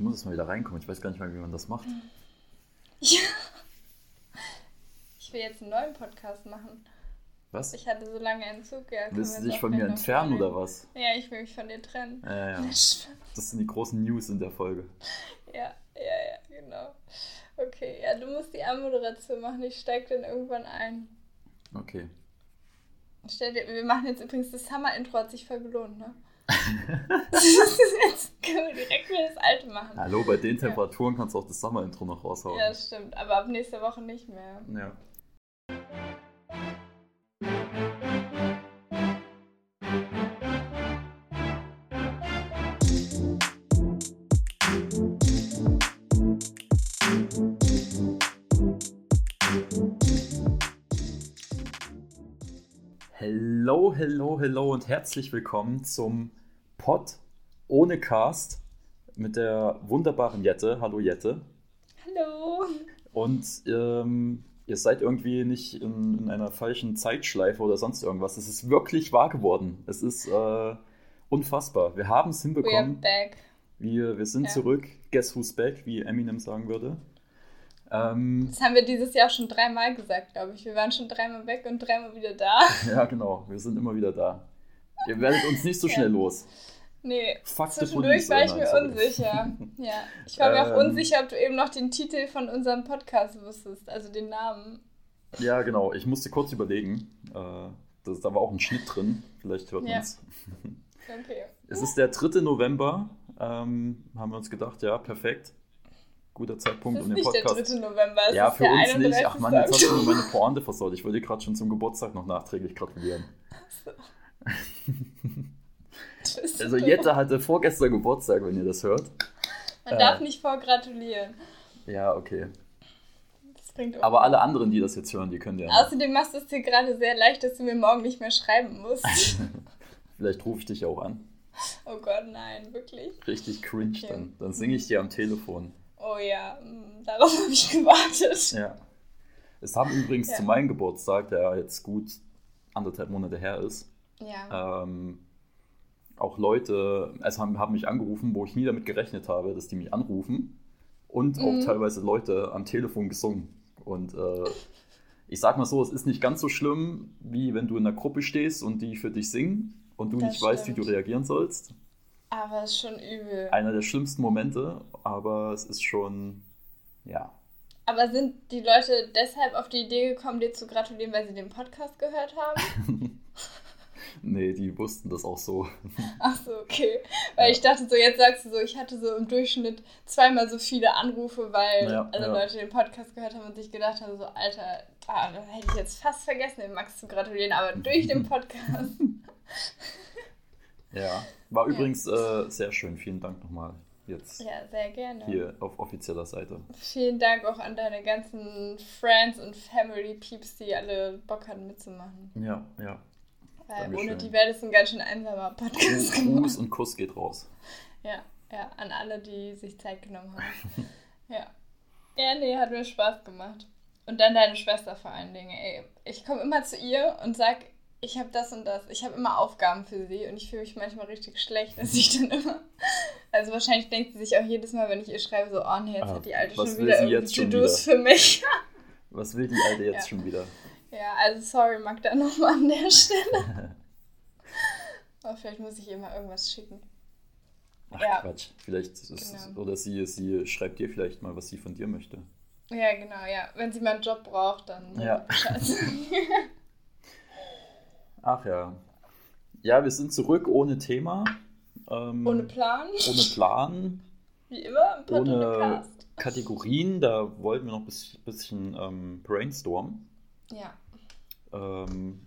Ich muss jetzt mal wieder reinkommen. Ich weiß gar nicht mehr, wie man das macht. Ja. Ich will jetzt einen neuen Podcast machen. Was? Ich hatte so lange Entzug. Ja, Willst du dich von mir entfernen oder was? Ja, ich will mich von dir trennen. Ja, ja, ja. Ja, Das sind die großen News in der Folge. ja, ja, genau. Okay, ja, du musst die Anmoderation machen. Ich steig dann irgendwann ein. Okay. Stell dir, wir machen jetzt übrigens das Summer-Intro, hat sich voll gelohnt, ne? Das ist jetzt können wir direkt wieder das alte machen. Hallo, bei den Temperaturen kannst du auch das Sommer-Intro noch raushauen. Ja, stimmt. Aber ab nächster Woche nicht mehr. ja. Hello, hello, hello und herzlich willkommen zum Pod ohne Cast mit der wunderbaren Jette. Hallo Jette. Hallo. Und ähm, ihr seid irgendwie nicht in, in einer falschen Zeitschleife oder sonst irgendwas. Es ist wirklich wahr geworden. Es ist äh, unfassbar. Wir haben es We are hinbekommen. back. Wir, wir sind Ja. zurück. Guess who's back, wie Eminem sagen würde. Ähm, Das haben wir dieses Jahr schon dreimal gesagt, glaube ich. Wir waren schon dreimal weg und dreimal wieder da. ja, genau. Wir sind immer wieder da. Ihr werdet uns nicht so Ja. schnell los. Nee, Fuck zwischendurch war ich mir sorry. unsicher. Ja, ich war mir auch Ähm. unsicher, ob du eben noch den Titel von unserem Podcast wusstest, also den Namen. Ja, genau. Ich musste kurz überlegen. Äh, das, da war auch ein Schnitt drin. Vielleicht hört Ja. man es. Okay. Es ist der 3. November. Ähm, haben wir uns gedacht, ja, perfekt. Guter Zeitpunkt, um den nicht der Podcast. 3. November, es ja, für der uns 31. nicht. Ach Mann, jetzt hast du mir meine Pointe versaut. Ich wollte dir gerade schon zum Geburtstag noch nachträglich gratulieren. Also so Jette hatte vorgestern Geburtstag, wenn ihr das hört. Man äh. darf nicht vorgratulieren. Ja, okay. Das bringt. Aber alle anderen, die das jetzt hören, die können ja. Außerdem machst du es dir gerade sehr leicht, dass du mir morgen nicht mehr schreiben musst. Vielleicht rufe ich dich auch an. oh Gott, nein, wirklich? Richtig cringe Okay. dann. Dann singe ich dir am Telefon. Oh ja, mm, darauf habe ich gewartet. Ja. Es haben übrigens Ja. zu meinem Geburtstag, der jetzt gut anderthalb Monate her ist, Ja. ähm, auch Leute, also haben, haben mich angerufen, wo ich nie damit gerechnet habe, dass die mich anrufen. Und Mhm. auch teilweise Leute am Telefon gesungen. Und äh, ich sag mal so, es ist nicht ganz so schlimm, wie wenn du in einer Gruppe stehst und die für dich singen und du Das nicht weißt, wie du stimmt. reagieren sollst. Aber es ist schon übel. Einer der schlimmsten Momente, aber es ist schon, ja. Aber sind die Leute deshalb auf die Idee gekommen, dir zu gratulieren, weil sie den Podcast gehört haben? nee, die wussten das auch so. Ach so, okay. Weil Ja. ich dachte so, jetzt sagst du so, ich hatte so im Durchschnitt zweimal so viele Anrufe, weil Ja, alle ja. Leute den Podcast gehört haben und sich gedacht haben, so, Alter, ah, da hätte ich jetzt fast vergessen, den Max zu gratulieren, aber durch den Podcast. Ja, war übrigens äh, sehr schön. Vielen Dank nochmal jetzt ja, sehr gerne. hier auf offizieller Seite. Vielen Dank auch an deine ganzen Friends und Family Peeps, die alle Bock hatten mitzumachen. Ja, ja. Weil Dankeschön. ohne die wäre das ein ganz schön einsamer Podcast. Gruß und Kuss geht raus. Ja, ja, an alle, die sich Zeit genommen haben. ja. Ja, nee, hat mir Spaß gemacht. Und dann deine Schwester vor allen Dingen, ey. Ich komme immer zu ihr und sag, ich habe das und das. Ich habe immer Aufgaben für sie und ich fühle mich manchmal richtig schlecht, dass ich dann immer. Also wahrscheinlich denkt sie sich auch jedes Mal, wenn ich ihr schreibe, so, oh nee, jetzt Ah, hat die Alte schon wieder irgendwie To-Dos für mich. Was will die Alte jetzt Ja. schon wieder? Ja, also sorry, Magda, nochmal an der Stelle. Aber vielleicht muss ich ihr mal irgendwas schicken. Ach Ja. Quatsch. Vielleicht ist es, Genau. oder sie, sie schreibt dir vielleicht mal, was sie von dir möchte. Ja, genau, ja. Wenn sie mal einen Job braucht, dann Ja. Ach ja. Ja, wir sind zurück ohne Thema. Ähm, Ohne Plan, ohne Plan. wie immer, im Pod ohne. Kategorien. Da wollten wir noch ein bisschen, bisschen ähm, brainstormen. Ja. Ähm,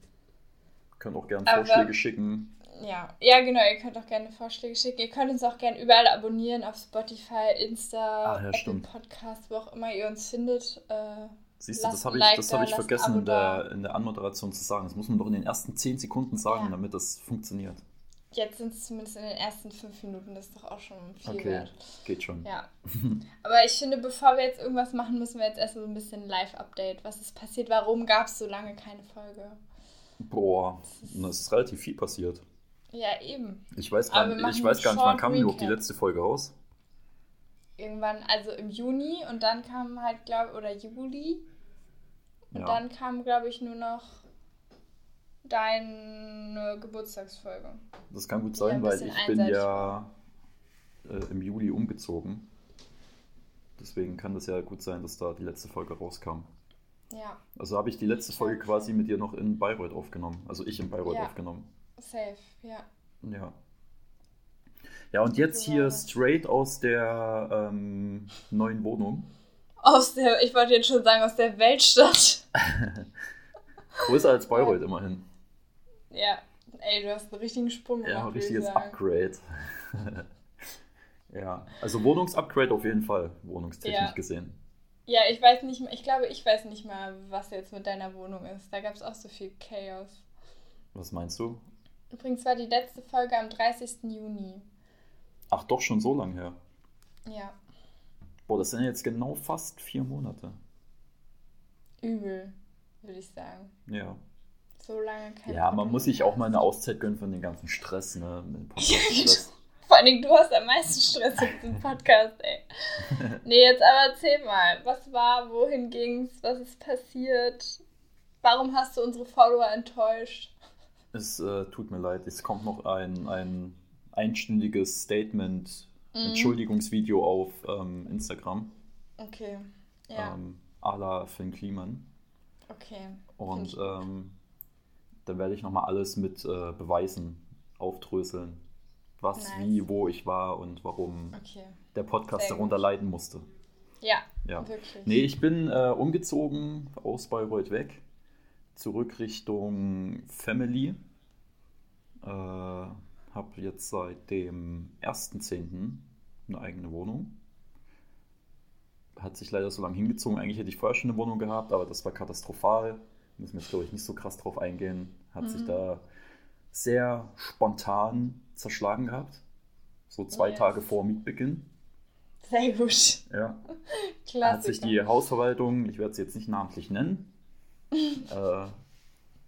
können auch gerne Aber- Vorschläge schicken. ja. Ja, genau, ihr könnt auch gerne Vorschläge schicken. Ihr könnt uns auch gerne überall abonnieren, auf Spotify, Insta, Ach ja, Apple stimmt. Podcast, wo auch immer ihr uns findet. Äh, Siehst du, das habe ich, Like das da, hab ich vergessen in der, in der Anmoderation zu sagen. Das muss man doch in den ersten 10 Sekunden sagen, Ja. damit das funktioniert. Jetzt sind es zumindest in den ersten fünf Minuten, das ist doch auch schon viel Okay, wert. geht schon. Ja. Aber ich finde, bevor wir jetzt irgendwas machen, müssen wir jetzt erst so ein bisschen Live-Update. Was ist passiert? Warum gab es so lange keine Folge? Boah, es ist relativ viel passiert. Ja, eben. Ich weiß gar, nicht- ich weiß gar nicht, wann kam die überhaupt die letzte Folge raus? irgendwann, also im Juni und dann kam halt, glaube oder Juli. Und Ja. dann kam, glaube ich, nur noch deine Geburtstagsfolge. Das kann gut sein, weil ich bin ja äh, im Juli umgezogen. Deswegen kann das ja gut sein, dass da die letzte Folge rauskam. Ja, Also habe ich die letzte Folge quasi mit dir noch in Bayreuth aufgenommen. Also ich in Bayreuth Ja. aufgenommen. safe, ja. Ja. Ja, und jetzt hier straight aus der ähm, neuen Wohnung. Aus der, ich wollte jetzt schon sagen, aus der Weltstadt. Größer als Bayreuth immerhin. Ja, ey, du hast einen richtigen Sprung Ja, ich richtiges. Upgrade. ja, also Wohnungsupgrade auf jeden Fall, wohnungstechnisch Ja. gesehen. Ja, ich weiß nicht mehr, ich glaube, ich weiß nicht mal, was jetzt mit deiner Wohnung ist. Da gab es auch so viel Chaos. Was meinst du? Übrigens war die letzte Folge am 30. Juni. Ach, doch schon so lang her. Ja, Boah, das sind jetzt genau fast vier Monate. übel, würde ich sagen. Ja. So lange kein Ja, man muss sich auch mal eine Auszeit gönnen von dem ganzen Stress, ne? Dem Podcast-Stress. Vor allem du hast am meisten Stress mit diesem Podcast, ey. Nee, jetzt aber erzähl mal, was war, wohin ging's, was ist passiert? Warum hast du unsere Follower enttäuscht? Es äh, tut mir leid, es kommt noch ein, ein einstündiges Statement, Mhm. Entschuldigungsvideo auf ähm, Instagram. Okay, ja, Ähm, à la Finn Kliman. okay. Und ähm, dann werde ich nochmal alles mit äh, Beweisen aufdröseln. Was, Nice. wie, wo ich war und warum Okay, der Podcast Sehr darunter gut. leiden musste. ja, Ja. wirklich. Nee, ich bin äh, umgezogen aus Bayreuth weg, zurück Richtung Family. Äh, habe jetzt seit dem 1.10. eine eigene Wohnung. Hat sich leider so lange hingezogen. Eigentlich hätte ich vorher schon eine Wohnung gehabt, aber das war katastrophal. Müssen wir jetzt, glaube ich, nicht so krass drauf eingehen. Hat sich Mhm. da sehr spontan zerschlagen gehabt. So zwei Yes. Tage vor Mietbeginn. Sehr gut. Ja. Klassiker. hat sich die Hausverwaltung, ich werde sie jetzt nicht namentlich nennen, äh,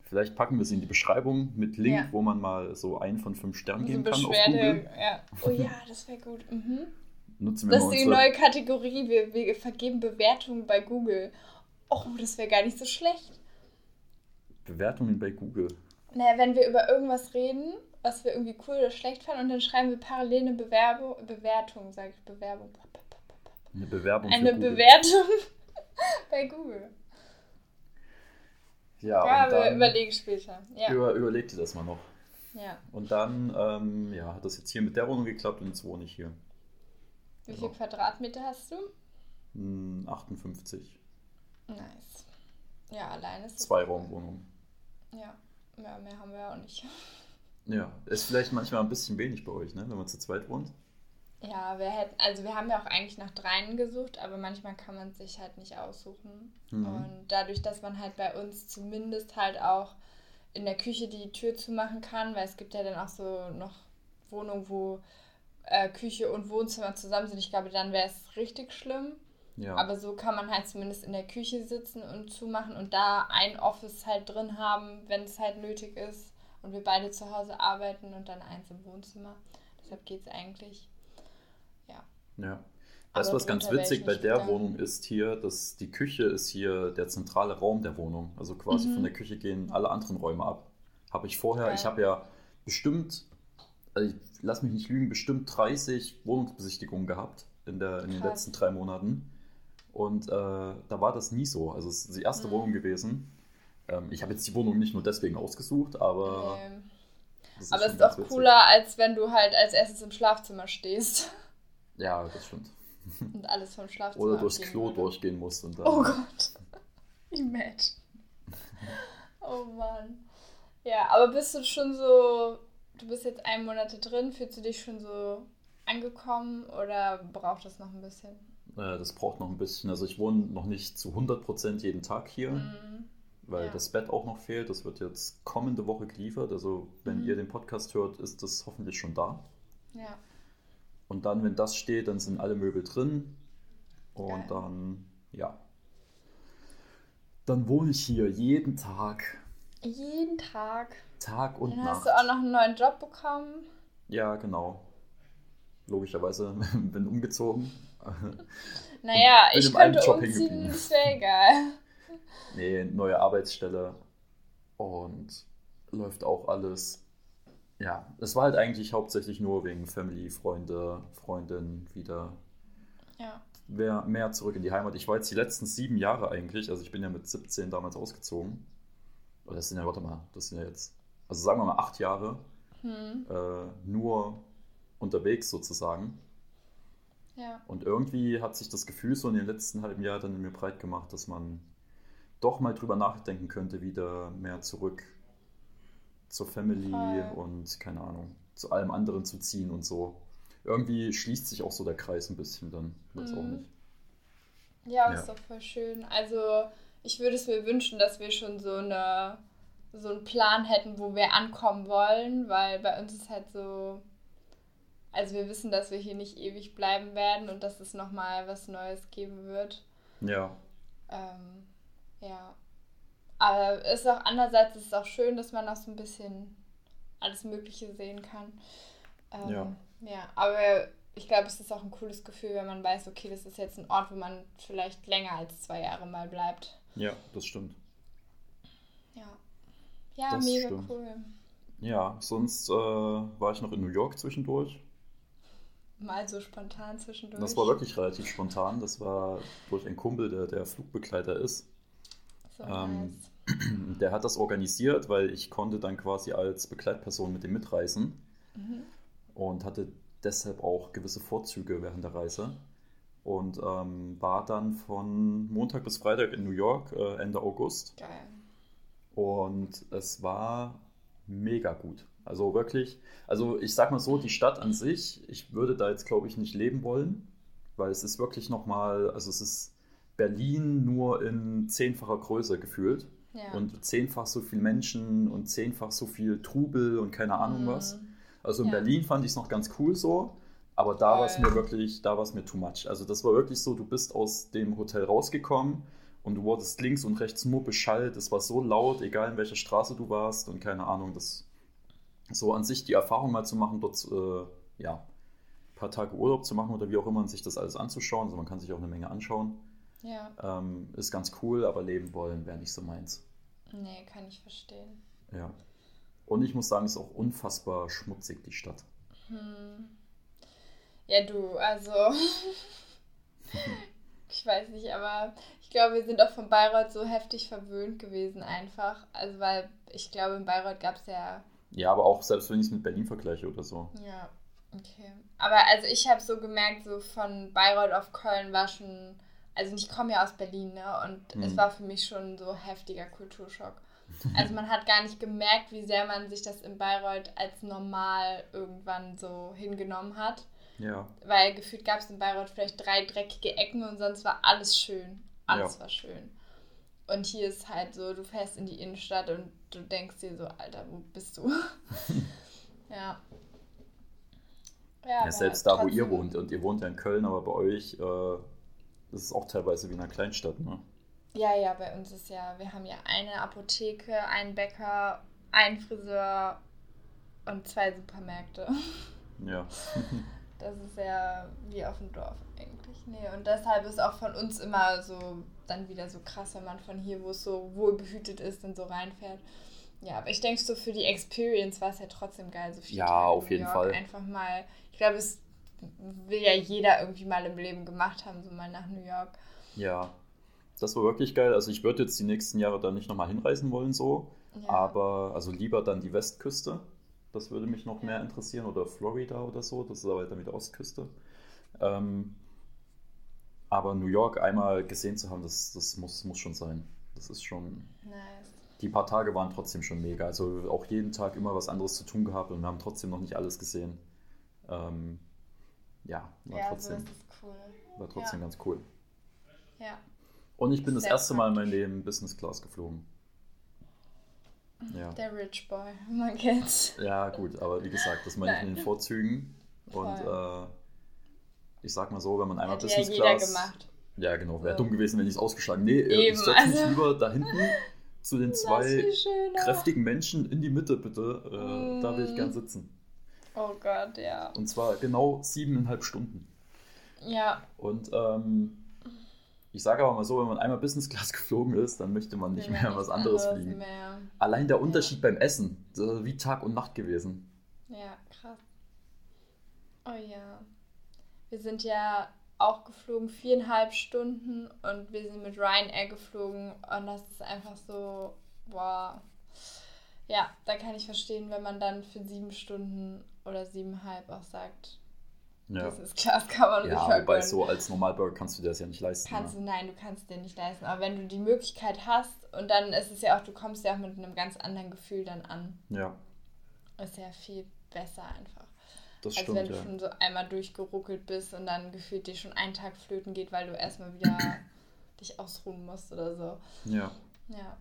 vielleicht packen wir sie in die Beschreibung mit Link, Ja. wo man mal so einen von fünf Sternen geben kann auf Google. ja. Oh ja, das wäre gut. Mhm. Nutzen wir Das ist die neue Kategorie. Wir, wir vergeben Bewertungen bei Google. Oh, das wäre gar nicht so schlecht. Bewertungen bei Google. Naja, wenn wir über irgendwas reden, was wir irgendwie cool oder schlecht fanden, und dann schreiben wir parallel eine Bewerbung, Bewertung, sage ich, Bewerbung. Eine Bewerbung Eine. Bewertung bei Google. Ja, Ja, und wir dann überlegen später. Ja, über, überleg dir das mal noch. ja. Und dann ähm, ja, hat das jetzt hier mit der Wohnung geklappt und jetzt wohne ich hier. Wie Genau. viel Quadratmeter hast du? Hm, 58. Nice. Ja, alleine ist das Zweiraumwohnung. Ja, ja, mehr haben wir ja auch nicht. Ja, ist vielleicht manchmal ein bisschen wenig bei euch, ne, wenn man zu zweit wohnt. Ja, wir hätten, also wir haben ja auch eigentlich nach dreien gesucht, aber manchmal kann man sich halt nicht aussuchen. Mhm. Und dadurch, dass man halt bei uns zumindest halt auch in der Küche die Tür zumachen kann, weil es gibt ja dann auch so noch Wohnungen, wo äh, Küche und Wohnzimmer zusammen sind. Ich glaube, dann wäre es richtig schlimm. Ja. Aber so kann man halt zumindest in der Küche sitzen und zumachen und da ein Office halt drin haben, wenn es halt nötig ist. Und wir beide zu Hause arbeiten und dann eins im Wohnzimmer. Deshalb geht es eigentlich. Ja. Weißt du, was ganz witzig bei der. Wohnung ist hier, dass die Küche ist hier der zentrale Raum der Wohnung. Also quasi Mhm. von der Küche gehen alle anderen Räume ab. Habe ich vorher, Geil. ich habe ja bestimmt, also ich lass mich nicht lügen, bestimmt 30 Wohnungsbesichtigungen gehabt in, der, in den letzten drei Monaten. Und äh, da war das nie so. Also es ist die erste Mhm. Wohnung gewesen. Ähm, ich habe jetzt die Wohnung nicht nur deswegen ausgesucht, aber das aber es ist auch cooler, als wenn du halt als erstes im Schlafzimmer stehst Ja, das stimmt. und alles vom Schlafzimmer Oder durchs Klo würde. durchgehen musst und dann. Oh Gott. Imagine. Oh Mann. Ja, aber bist du schon so, du bist jetzt einen Monat drin, fühlst du dich schon so angekommen oder braucht das noch ein bisschen? Äh, das braucht noch ein bisschen. Also ich wohne noch nicht zu 100% jeden Tag hier, Mhm. weil ja. das Bett auch noch fehlt. Das wird jetzt kommende Woche geliefert. Also wenn Mhm. ihr den Podcast hört, ist das hoffentlich schon da. Ja. Und dann, wenn das steht, dann sind alle Möbel drin. Und Geil. dann, ja. Dann wohne ich hier jeden Tag, Jeden Tag. Tag und Dann Nacht. hast du auch noch einen neuen Job bekommen. Ja, genau. Logischerweise bin umgezogen. naja, ich könnte umziehen, das wäre egal. Nee, neue Arbeitsstelle und läuft auch alles. Ja, es war halt eigentlich hauptsächlich nur wegen Family, Freunde, Freundin wieder. Ja. Mehr, mehr zurück in die Heimat. Ich war jetzt die letzten sieben Jahre eigentlich, also ich bin ja mit 17 damals ausgezogen. Oder das sind ja, warte mal, das sind ja jetzt, also sagen wir mal acht Jahre, hm. äh, nur unterwegs sozusagen. Ja. Und irgendwie hat sich das Gefühl so in den letzten halben Jahren dann in mir breit gemacht, dass man doch mal drüber nachdenken könnte, wieder mehr zurück zur Family Voll. und keine Ahnung, zu allem anderen zu ziehen und so. Irgendwie schließt sich auch so der Kreis ein bisschen dann, weiß mhm. auch nicht. Ja, ja, ist doch voll schön. Also ich würde es mir wünschen, dass wir schon so eine so einen Plan hätten, wo wir ankommen wollen, weil bei uns ist halt so, also wir wissen, dass wir hier nicht ewig bleiben werden und dass es nochmal was Neues geben wird. Ja. Ähm, ja. Aber es ist auch andererseits ist es auch schön, dass man auch so ein bisschen alles Mögliche sehen kann. Ähm, ja. Ja, aber ich glaube, es ist auch ein cooles Gefühl, wenn man weiß, okay, das ist jetzt ein Ort, wo man vielleicht länger als zwei Jahre mal bleibt. Ja, das stimmt. Ja. Ja, das mega stimmt. cool. Ja, sonst äh, war ich noch in New York zwischendurch. Mal so spontan zwischendurch. Das war wirklich relativ spontan. Das war durch einen Kumpel, der der Flugbegleiter ist. So ähm, nice. Der hat das organisiert, weil ich konnte dann quasi als Begleitperson mit dem mitreisen mhm. und hatte deshalb auch gewisse Vorzüge während der Reise und ähm, war dann von Montag bis Freitag in New York äh, Ende August. Geil. Und es war mega gut. Also wirklich, also ich sag mal so, die Stadt an sich, ich würde da jetzt glaube ich nicht leben wollen, weil es ist wirklich nochmal, also es ist Berlin nur in zehnfacher Größe gefühlt. Ja. Und zehnfach so viel Menschen und zehnfach so viel Trubel und keine Ahnung mhm. was. Also in ja. Berlin fand ich es noch ganz cool so, aber da war es mir wirklich, da war es mir too much. Also das war wirklich so, du bist aus dem Hotel rausgekommen und du wurdest links und rechts nur beschallt. Es war so laut, egal in welcher Straße du warst und keine Ahnung, das so an sich die Erfahrung mal zu machen, dort äh, ja, ein paar Tage Urlaub zu machen oder wie auch immer und sich das alles anzuschauen. Also man kann sich auch eine Menge anschauen. Ja. Ähm, ist ganz cool, aber leben wollen wäre nicht so meins. Nee, kann ich verstehen. Ja. Und ich muss sagen, es ist auch unfassbar schmutzig, die Stadt. Hm. Ja, du, also. ich weiß nicht, aber ich glaube, wir sind auch von Bayreuth so heftig verwöhnt gewesen, einfach. Also, weil ich glaube, in Bayreuth gab es ja. Ja, aber auch selbst wenn ich es mit Berlin vergleiche oder so. Ja, okay. Aber also, ich habe so gemerkt, so von Bayreuth auf Köln war schon also ich komme ja aus Berlin, ne? Und mhm. es war für mich schon so heftiger Kulturschock. Also man hat gar nicht gemerkt, wie sehr man sich das in Bayreuth als normal irgendwann so hingenommen hat. Ja. Weil gefühlt gab es in Bayreuth vielleicht drei dreckige Ecken und sonst war alles schön. Alles ja. war schön. Und hier ist halt so, du fährst in die Innenstadt und du denkst dir so, Alter, wo bist du? ja. Ja, ja selbst da, wo ihr wohnt, und ihr wohnt ja in Köln, aber bei euch äh, das ist auch teilweise wie in einer Kleinstadt, ne? Ja, ja, bei uns ist ja, wir haben ja eine Apotheke, einen Bäcker, einen Friseur und zwei Supermärkte. Ja. das ist ja wie auf dem Dorf eigentlich. Nee, und deshalb ist auch von uns immer so dann wieder so krass, wenn man von hier, wo es so wohlbehütet ist, dann so reinfährt. Ja, aber ich denke so für die Experience war es ja trotzdem geil, so viel. Ja, Tage auf jeden Fall. Einfach mal, ich glaube, es will ja jeder irgendwie mal im Leben gemacht haben, so mal nach New York. Ja, das war wirklich geil. Also ich würde jetzt die nächsten Jahre da nicht nochmal hinreisen wollen, so. Ja. Aber also lieber dann die Westküste. Das würde mich noch mehr interessieren. Oder Florida oder so. Das ist aber weiter mit der Ostküste. Ähm, aber New York einmal gesehen zu haben, das, das muss, muss schon sein. Das ist schon. Nice. Die paar Tage waren trotzdem schon mega. Also auch jeden Tag immer was anderes zu tun gehabt und wir haben trotzdem noch nicht alles gesehen. Ähm, ja, war ja, trotzdem, so cool. war trotzdem ja. ganz cool. Ja. Und ich bin das erste Mal in meinem Leben Business Class geflogen. Ja. Der Rich Boy, man kennt's. Ja, gut, aber wie gesagt, das meine ich in den Vorzügen. Und äh, ich sag mal so, wenn man einmal Hat Business ja Class. Gemacht. Ja, genau, wäre so. dumm gewesen, wenn ich es ausgeschlagen Nee, äh, Eben, ich setze mich also. lieber da hinten zu den zwei kräftigen Menschen in die Mitte, bitte. Äh, mm. Da will ich gern sitzen. Oh Gott, ja. Und zwar genau siebeneinhalb Stunden. Ja. Und ähm, ich sage aber mal so, wenn man einmal Business Class geflogen ist, dann möchte man nicht man mehr was anderes fliegen. mehr. Allein der Unterschied beim Essen, das ist wie Tag und Nacht gewesen. Ja, krass. Oh ja. Wir sind ja auch geflogen, viereinhalb Stunden und wir sind mit Ryanair geflogen und das ist einfach so, boah. Ja, da kann ich verstehen, wenn man dann für sieben Stunden oder siebeneinhalb auch sagt, Ja, Class kann man sich ja wobei so als Normalbürger kannst du dir das ja nicht leisten. Kannst du, ne? nein, du kannst dir nicht leisten. Aber wenn du die Möglichkeit hast und dann ist es ja auch, du kommst ja auch mit einem ganz anderen Gefühl dann an. Ja, Ist ja viel besser einfach. das Als wenn stimmt, du ja. schon so einmal durchgeruckelt bist und dann gefühlt dir schon einen Tag flöten geht, weil du erstmal wieder dich ausruhen musst oder so. Ja, Ja.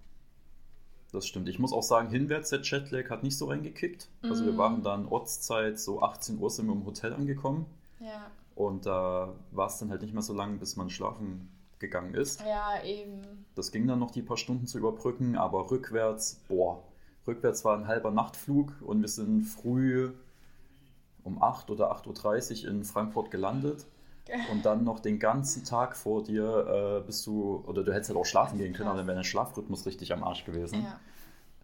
Das stimmt. Ich muss auch sagen, hinwärts der Jetlag hat nicht so reingekickt. Also wir Mhm. waren dann Ortszeit, so 18 Uhr sind wir im Hotel angekommen. Ja. Und da war es dann halt nicht mehr so lang, bis man schlafen gegangen ist. Ja, eben. Das ging dann noch die paar Stunden zu überbrücken, aber rückwärts, boah, rückwärts war ein halber Nachtflug und wir sind früh um 8 oder 8.30 Uhr in Frankfurt gelandet. Und dann noch den ganzen Tag vor dir äh, bist du, oder du hättest halt auch schlafen gehen können, aber dann wäre dein Schlafrhythmus richtig am Arsch gewesen.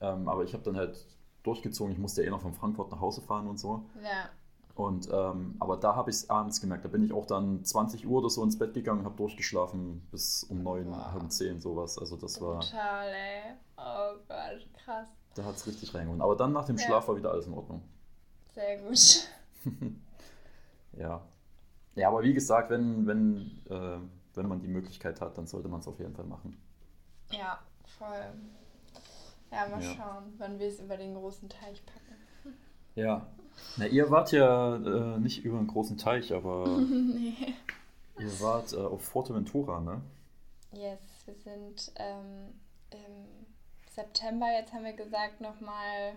Ja. Ähm, aber ich habe dann halt durchgezogen, ich musste ja eh noch von Frankfurt nach Hause fahren und so. Ja. Und ähm, aber da habe ich es abends gemerkt. Da bin ich auch dann 20 Uhr oder so ins Bett gegangen und habe durchgeschlafen bis um 9, Wow. halb 10 sowas. Also das war, Total, ey. Oh Gott, krass. da hat es richtig reingehauen. Aber dann nach dem Ja. Schlaf war wieder alles in Ordnung. Sehr gut. Ja. Ja, aber wie gesagt, wenn, wenn, äh, wenn man die Möglichkeit hat, dann sollte man es auf jeden Fall machen. Ja, voll. Ja, mal Ja. schauen, wann wir es über den großen Teich packen. Ja. Na, ihr wart ja äh, nicht über einen großen Teich, aber nee. ihr wart äh, auf Forteventura, ne? Yes, wir sind ähm, im September, jetzt haben wir gesagt, nochmal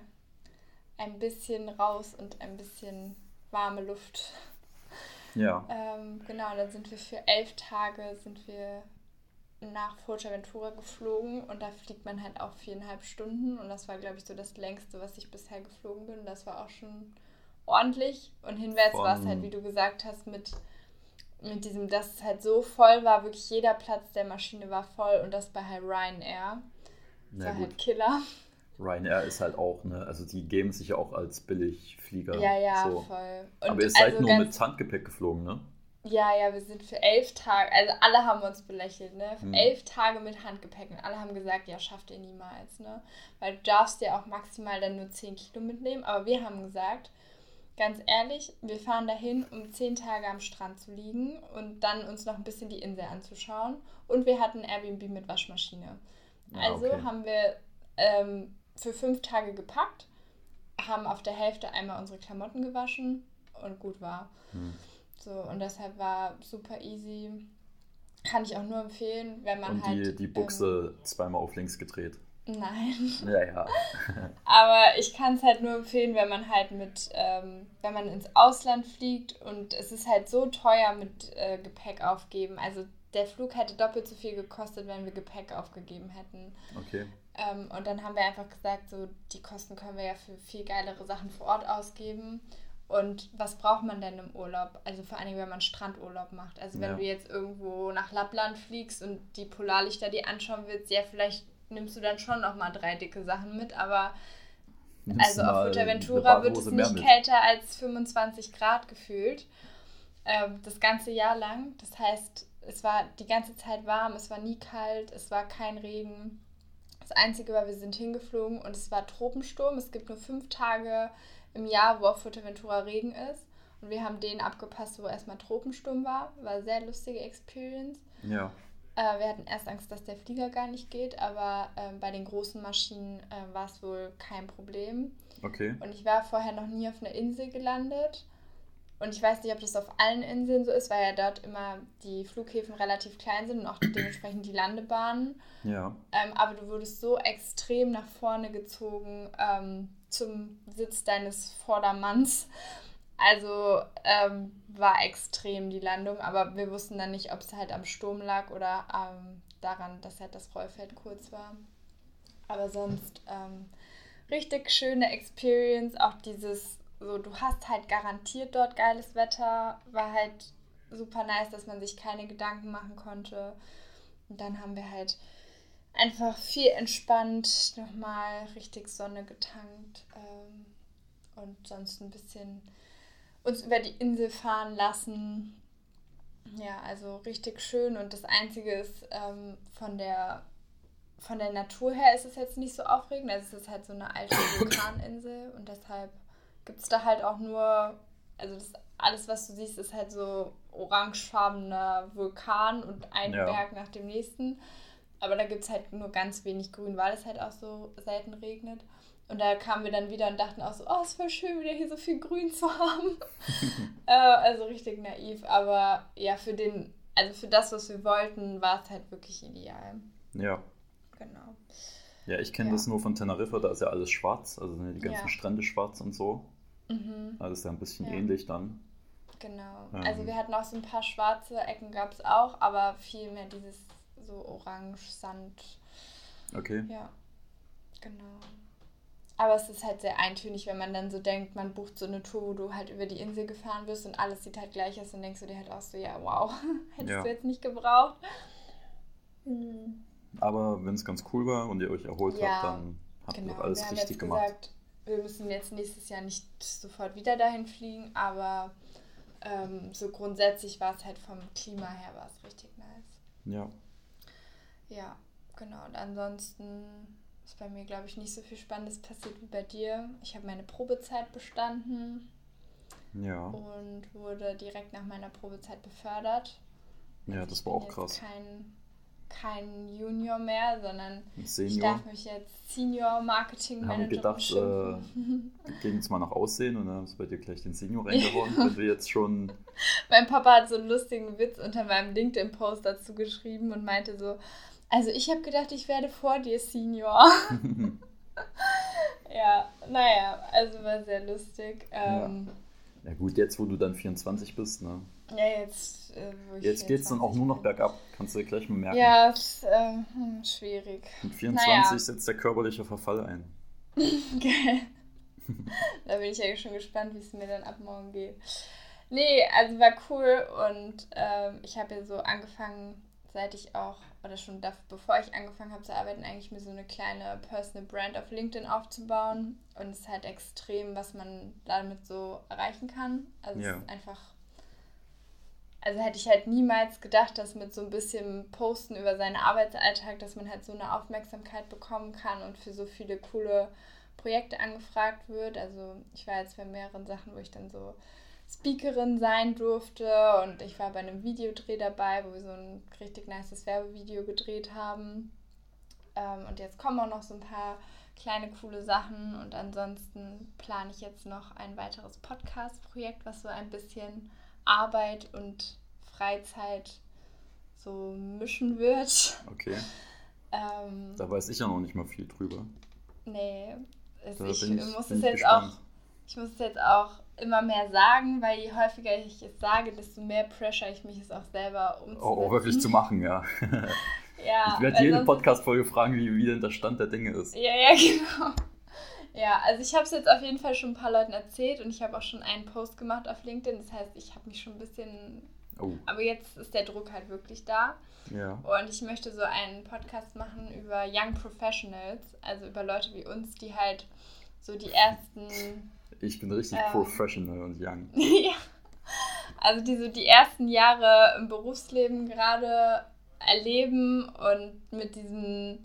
ein bisschen raus und ein bisschen warme Luft. Ja. Ähm, genau, dann sind wir für elf Tage sind wir nach Fuerteventura geflogen und da fliegt man halt auch viereinhalb Stunden und das war, glaube ich, so das längste, was ich bisher geflogen bin. Das war auch schon ordentlich und hinwärts war es halt, wie du gesagt hast, mit, mit diesem, dass es halt so voll war, wirklich jeder Platz der Maschine war voll und das bei halt Ryanair. Das Na war gut. halt Killer. Ryanair ist halt auch, ne? Also die geben sich ja auch als Billigflieger. Ja, ja, so. voll. Und Aber ihr seid also nur mit Handgepäck geflogen, ne? Ja, ja, wir sind für elf Tage, also alle haben uns belächelt, ne? Für Hm. elf Tage mit Handgepäck und alle haben gesagt, ja, schafft ihr niemals, ne? Weil du darfst ja auch maximal dann nur 10 Kilo mitnehmen, aber wir haben gesagt, ganz ehrlich, wir fahren dahin, um 10 Tage am Strand zu liegen und dann uns noch ein bisschen die Insel anzuschauen und wir hatten Airbnb mit Waschmaschine. Ja, Also okay. haben wir ähm, für fünf Tage gepackt, haben auf der Hälfte einmal unsere Klamotten gewaschen und gut war. Hm. So, und deshalb war super easy. Kann ich auch nur empfehlen, wenn man Und halt. die, die Buchse zweimal auf links gedreht. Ähm, nein. Ja, ja. Aber ich kann es halt nur empfehlen, wenn man halt mit, ähm, wenn man ins Ausland fliegt und es ist halt so teuer mit äh, Gepäck aufgeben. Also der Flug hätte doppelt so viel gekostet, wenn wir Gepäck aufgegeben hätten. Okay. Ähm, und dann haben wir einfach gesagt, so die Kosten können wir ja für viel geilere Sachen vor Ort ausgeben. Und was braucht man denn im Urlaub? Also vor allem, wenn man Strandurlaub macht. Also wenn Ja. du jetzt irgendwo nach Lappland fliegst und die Polarlichter dir anschauen willst, ja, vielleicht nimmst du dann schon nochmal drei dicke Sachen mit, aber Nimmst also auf Fuerteventura wird es nicht kälter als 25 Grad gefühlt. Ähm, das ganze Jahr lang. Das heißt, es war die ganze Zeit warm, es war nie kalt, es war kein Regen. Das Einzige war, wir sind hingeflogen und es war Tropensturm. Es gibt nur fünf Tage im Jahr, wo auf Fuerteventura Regen ist. Und wir haben den abgepasst, wo erstmal Tropensturm war. War eine sehr lustige Experience. Ja. Äh, wir hatten erst Angst, dass der Flieger gar nicht geht, aber ähm, bei den großen Maschinen äh, war es wohl kein Problem. Okay. Und ich war vorher noch nie auf einer Insel gelandet. Und ich weiß nicht, ob das auf allen Inseln so ist, weil ja dort immer die Flughäfen relativ klein sind und auch dementsprechend die Landebahnen. Ja. Ähm, aber du wurdest so extrem nach vorne gezogen ähm, zum Sitz deines Vordermanns. Also ähm, war extrem die Landung, aber wir wussten dann nicht, ob es halt am Sturm lag oder ähm, daran, dass halt das Rollfeld kurz war. Aber sonst ähm, richtig schöne Experience. Auch dieses, so du hast halt garantiert dort geiles Wetter, war halt super nice, dass man sich keine Gedanken machen konnte. Und dann haben wir halt einfach viel entspannt, nochmal richtig Sonne getankt ähm, und sonst ein bisschen uns über die Insel fahren lassen. Ja, also richtig schön und das Einzige ist ähm, von der von der Natur her ist es jetzt nicht so aufregend. Also es ist halt so eine alte Vulkaninsel und deshalb gibt es da halt auch nur, also das, alles, was du siehst, ist halt so orangefarbener Vulkan und ein ja. Berg nach dem nächsten. Aber da gibt es halt nur ganz wenig Grün, weil es halt auch so selten regnet. Und da kamen wir dann wieder und dachten auch so, oh, es ist voll schön, wieder hier so viel Grün zu haben. äh, also richtig naiv. Aber ja, für den, also für das, was wir wollten, war es halt wirklich ideal. Ja. Genau. Ja, ich kenne ja. das nur von Teneriffa, da ist ja alles schwarz, also sind ja die ganzen ja. Strände schwarz und so. Mhm. Also ist ja ein bisschen ja. ähnlich dann. Genau. Ähm. Also wir hatten auch so ein paar schwarze Ecken, gab es auch, aber viel mehr dieses so orange Sand. Okay. Ja, genau. Aber es ist halt sehr eintönig, wenn man dann so denkt, man bucht so eine Tour, wo du halt über die Insel gefahren wirst und alles sieht halt gleich aus und denkst du dir halt auch so, ja, wow, hättest ja. du jetzt nicht gebraucht. Mhm. Aber wenn es ganz cool war und ihr euch erholt ja, habt, dann habt genau. ihr alles wir richtig gemacht. Wir müssen jetzt nächstes Jahr nicht sofort wieder dahin fliegen, aber ähm, so grundsätzlich war es halt vom Klima her war es richtig nice. Ja. Ja, genau. Und ansonsten ist bei mir, glaube ich, nicht so viel Spannendes passiert wie bei dir. Ich habe meine Probezeit bestanden. Ja. Und wurde direkt nach meiner Probezeit befördert. Ja, also das war auch krass. Kein kein Junior mehr, sondern Senior. ich darf mich jetzt Senior Marketing Manager haben gedacht, äh, wir gehen jetzt mal nach Aussehen und dann haben sie bei dir gleich den Senior reingehauen, wenn du jetzt schon... mein Papa hat so einen lustigen Witz unter meinem LinkedIn-Post dazu geschrieben und meinte so, also ich habe gedacht, ich werde vor dir Senior. ja, naja, also war sehr lustig. Ähm, ja. ja gut, jetzt wo du dann 24 bist, ne? Ja, jetzt. Äh, jetzt geht es dann auch nur noch bergab, kannst du dir gleich mal merken. Ja, ist äh, schwierig. Mit 24 naja. setzt der körperliche Verfall ein. Geil. da bin ich ja schon gespannt, wie es mir dann ab morgen geht. Nee, also war cool und ähm, ich habe ja so angefangen, seit ich auch, oder schon davor, bevor ich angefangen habe zu arbeiten, eigentlich mir so eine kleine Personal Brand auf LinkedIn aufzubauen. Und es ist halt extrem, was man damit so erreichen kann. Also ja. es ist einfach also hätte ich halt niemals gedacht, dass mit so ein bisschen Posten über seinen Arbeitsalltag, dass man halt so eine Aufmerksamkeit bekommen kann und für so viele coole Projekte angefragt wird. Also ich war jetzt bei mehreren Sachen, wo ich dann so Speakerin sein durfte und ich war bei einem Videodreh dabei, wo wir so ein richtig nices Werbevideo gedreht haben. Ähm, und jetzt kommen auch noch so ein paar kleine coole Sachen und ansonsten plane ich jetzt noch ein weiteres Podcast-Projekt, was so ein bisschen Arbeit und Freizeit so mischen wird. Okay. Ähm, da weiß ich ja noch nicht mal viel drüber. Nee, also ich, ich, muss es jetzt auch, ich muss es jetzt auch immer mehr sagen, weil je häufiger ich es sage, desto mehr pressure ich mich es auch selber umzusetzen. Oh, oh wirklich zu machen, ja. ja ich werde jede Podcast-Folge fragen, wie, wie denn der Stand der Dinge ist. Ja, ja, genau. Ja, also ich habe es jetzt auf jeden Fall schon ein paar Leuten erzählt und ich habe auch schon einen Post gemacht auf LinkedIn. Das heißt, ich habe mich schon ein bisschen. Oh. Aber jetzt ist der Druck halt wirklich da. Ja. Und ich möchte so einen Podcast machen über Young Professionals, also über Leute wie uns, die halt so die ersten. Ich bin richtig ähm, professional und young. ja. Also die so die ersten Jahre im Berufsleben gerade erleben und mit diesen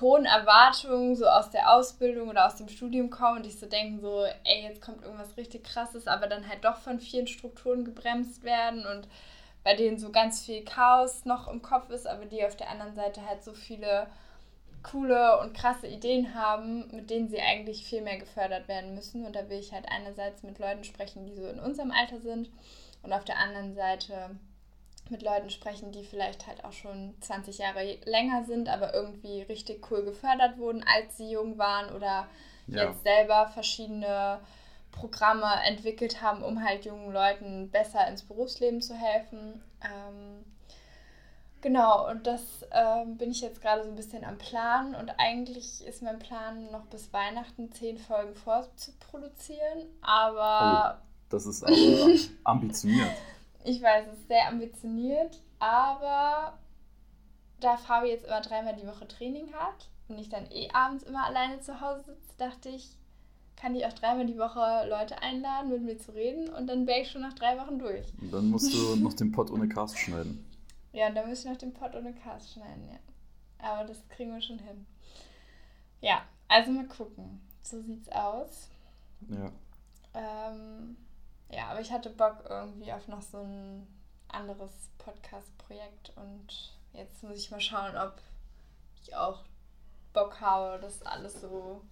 hohen Erwartungen so aus der Ausbildung oder aus dem Studium kommen und ich so denken so, ey, jetzt kommt irgendwas richtig krasses, aber dann halt doch von vielen Strukturen gebremst werden und bei denen so ganz viel Chaos noch im Kopf ist, aber die auf der anderen Seite halt so viele coole und krasse Ideen haben, mit denen sie eigentlich viel mehr gefördert werden müssen. Und da will ich halt einerseits mit Leuten sprechen, die so in unserem Alter sind und auf der anderen Seite mit Leuten sprechen, die vielleicht halt auch schon 20 Jahre länger sind, aber irgendwie richtig cool gefördert wurden, als sie jung waren oder ja. jetzt selber verschiedene Programme entwickelt haben, um halt jungen Leuten besser ins Berufsleben zu helfen. Ähm, genau, und das ähm, bin ich jetzt gerade so ein bisschen am Plan und eigentlich ist mein Plan noch bis Weihnachten zehn Folgen vorzuproduzieren, aber... Oh, das ist aber ambitioniert. Ich weiß, es ist sehr ambitioniert, aber da Fabi jetzt immer dreimal die Woche Training hat und ich dann eh abends immer alleine zu Hause sitze, dachte ich, kann ich auch dreimal die Woche Leute einladen, mit mir zu reden und dann wäre ich schon nach drei Wochen durch. Und dann musst du noch den Pod ohne Cast schneiden. Ja, und dann müssen wir noch den Pod ohne Cast schneiden, ja. Aber das kriegen wir schon hin. Ja, also mal gucken. So sieht's aus. Ja. Ähm, ja, aber ich hatte Bock irgendwie auf noch so ein anderes Podcast-Projekt und jetzt muss ich mal schauen, ob ich auch Bock habe, das alles so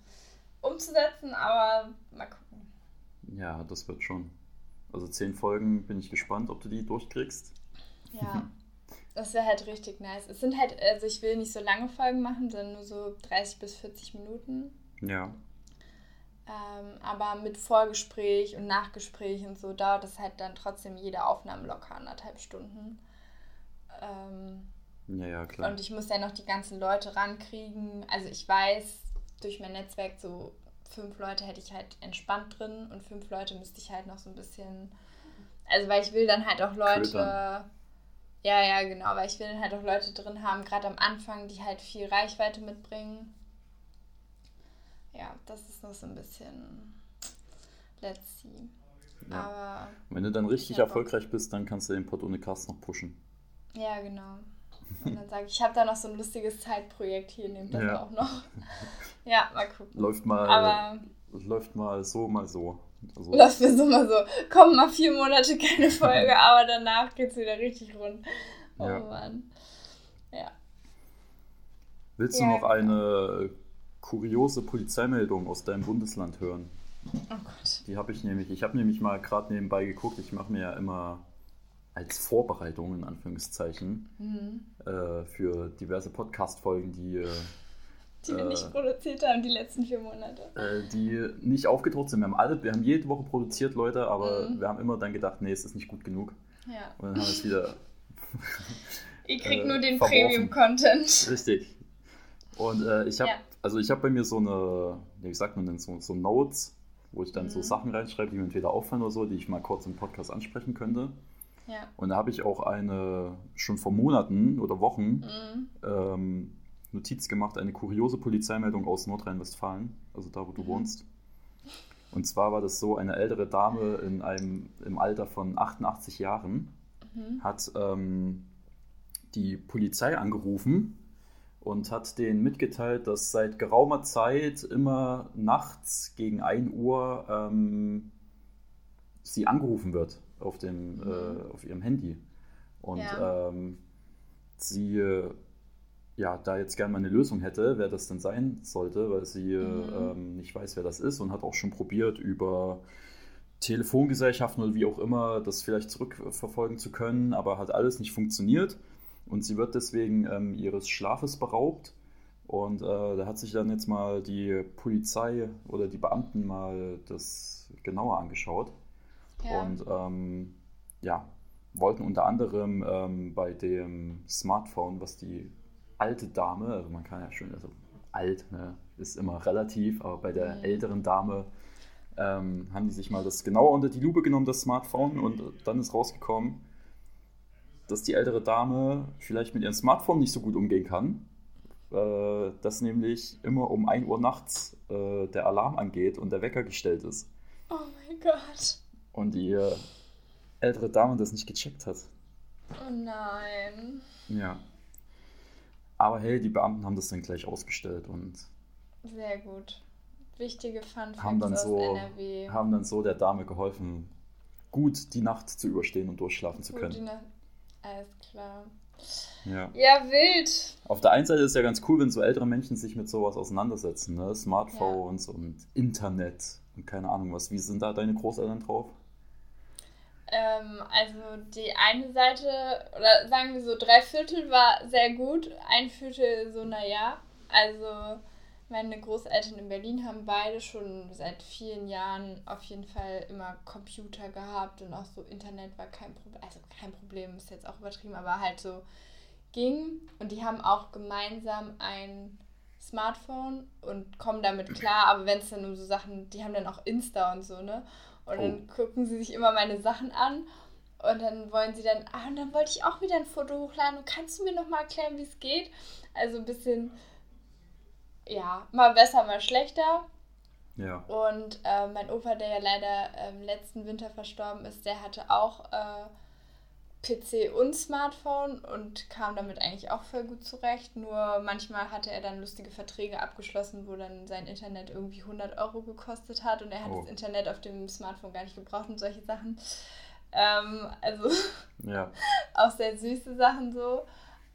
umzusetzen, aber mal gucken. Ja, das wird schon. Also zehn Folgen bin ich gespannt, ob du die durchkriegst. Ja, das wäre halt richtig nice. Es sind halt, also ich will nicht so lange Folgen machen, sondern nur so 30 bis 40 Minuten. Ja. Ähm, aber mit Vorgespräch und Nachgespräch und so dauert es halt dann trotzdem jede Aufnahme locker anderthalb Stunden. Ähm, ja, ja, klar. Und ich muss ja noch die ganzen Leute rankriegen. Also ich weiß, durch mein Netzwerk so fünf Leute hätte ich halt entspannt drin und fünf Leute müsste ich halt noch so ein bisschen. Also weil ich will dann halt auch Leute. Ködern. Ja, ja, genau, weil ich will dann halt auch Leute drin haben, gerade am Anfang, die halt viel Reichweite mitbringen ja, das ist noch so ein bisschen let's see. Ja. Aber wenn du dann richtig erfolgreich bist, dann kannst du den Pod ohne Cast noch pushen. Ja, genau. Und dann sage ich, ich habe da noch so ein lustiges Zeitprojekt hier, nehmt das ja. auch noch. ja, mal gucken. Läuft mal, Aber, läuft mal so, mal so. Also, läuft mir so mal so. Kommen mal vier Monate keine Folge, aber danach geht es wieder richtig rund. Oh ja. Mann. Ja. Willst du noch genau. eine kuriose Polizeimeldung aus deinem Bundesland hören. Oh Gott. Die habe ich nämlich, ich habe nämlich mal gerade nebenbei geguckt, ich mache mir ja immer als Vorbereitung in Anführungszeichen mhm. äh, für diverse Podcast-Folgen, die äh, die wir äh, nicht produziert haben die letzten vier Monate. Äh, die nicht aufgedruckt sind. Wir haben alle, wir haben jede Woche produziert, Leute, aber mhm. wir haben immer dann gedacht, nee, es ist nicht gut genug. Ja. Und dann haben wir es wieder. Ihr kriegt nur den Premium-Content. Richtig. Und äh, ich habe ja. Also ich habe bei mir so eine, wie sagt man denn, so, so Notes, wo ich dann mhm. so Sachen reinschreibe, die mir entweder auffallen oder so, die ich mal kurz im Podcast ansprechen könnte. Ja. Und da habe ich auch eine, schon vor Monaten oder Wochen, mhm. ähm, Notiz gemacht, eine kuriose Polizeimeldung aus Nordrhein-Westfalen, also da, wo du mhm. wohnst. Und zwar war das so, eine ältere Dame in einem, im Alter von 88 Jahren mhm. hat ähm, die Polizei angerufen und hat denen mitgeteilt, dass seit geraumer Zeit immer nachts gegen 1 Uhr ähm, sie angerufen wird auf, dem, mhm. äh, auf ihrem Handy. Und ja. ähm, sie äh, ja, da jetzt gerne mal eine Lösung hätte, wer das denn sein sollte, weil sie mhm. ähm, nicht weiß, wer das ist und hat auch schon probiert, über Telefongesellschaften oder wie auch immer das vielleicht zurückverfolgen zu können, aber hat alles nicht funktioniert. Und sie wird deswegen ähm, ihres Schlafes beraubt. Und äh, da hat sich dann jetzt mal die Polizei oder die Beamten mal das genauer angeschaut. Ja. Und ähm, ja, wollten unter anderem ähm, bei dem Smartphone, was die alte Dame, also man kann ja schön, also alt, ne, ist immer relativ, aber bei der mhm. älteren Dame ähm, haben die sich mal das genauer unter die Lupe genommen, das Smartphone, und dann ist rausgekommen, dass die ältere Dame vielleicht mit ihrem Smartphone nicht so gut umgehen kann. Äh, dass nämlich immer um 1 Uhr nachts äh, der Alarm angeht und der Wecker gestellt ist. Oh mein Gott. Und die äh, ältere Dame das nicht gecheckt hat. Oh nein. Ja. Aber hey, die Beamten haben das dann gleich ausgestellt und. Sehr gut. Wichtige Fun Facts haben dann aus so, NRW. Haben dann so der Dame geholfen, gut die Nacht zu überstehen und durchschlafen zu können. Alles klar. Ja. ja, wild. Auf der einen Seite ist es ja ganz cool, wenn so ältere Menschen sich mit sowas auseinandersetzen, ne? Smartphones ja. und Internet und keine Ahnung was. Wie sind da deine Großeltern drauf? Ähm, also die eine Seite, oder sagen wir so, drei Viertel war sehr gut, ein Viertel so, naja. Also meine Großeltern in Berlin haben beide schon seit vielen Jahren auf jeden Fall immer Computer gehabt und auch so Internet war kein Problem. Also kein Problem ist jetzt auch übertrieben, aber halt so ging. Und die haben auch gemeinsam ein Smartphone und kommen damit klar, aber wenn es dann um so Sachen, die haben dann auch Insta und so, ne? Und oh. dann gucken sie sich immer meine Sachen an Und dann wollen sie dann, ah, und dann wollte ich auch wieder ein Foto hochladen. Und kannst du mir nochmal erklären, wie es geht? Also ein bisschen, ja, mal besser, mal schlechter. Ja. Und äh, mein Opa, der ja leider ähm, letzten Winter verstorben ist, der hatte auch äh, PC und Smartphone und kam damit eigentlich auch voll gut zurecht. Nur manchmal hatte er dann lustige Verträge abgeschlossen, wo dann sein Internet irgendwie 100 Euro gekostet hat und er hat Oh. das Internet auf dem Smartphone gar nicht gebraucht und solche Sachen. Ähm, also Ja. auch sehr süße Sachen so.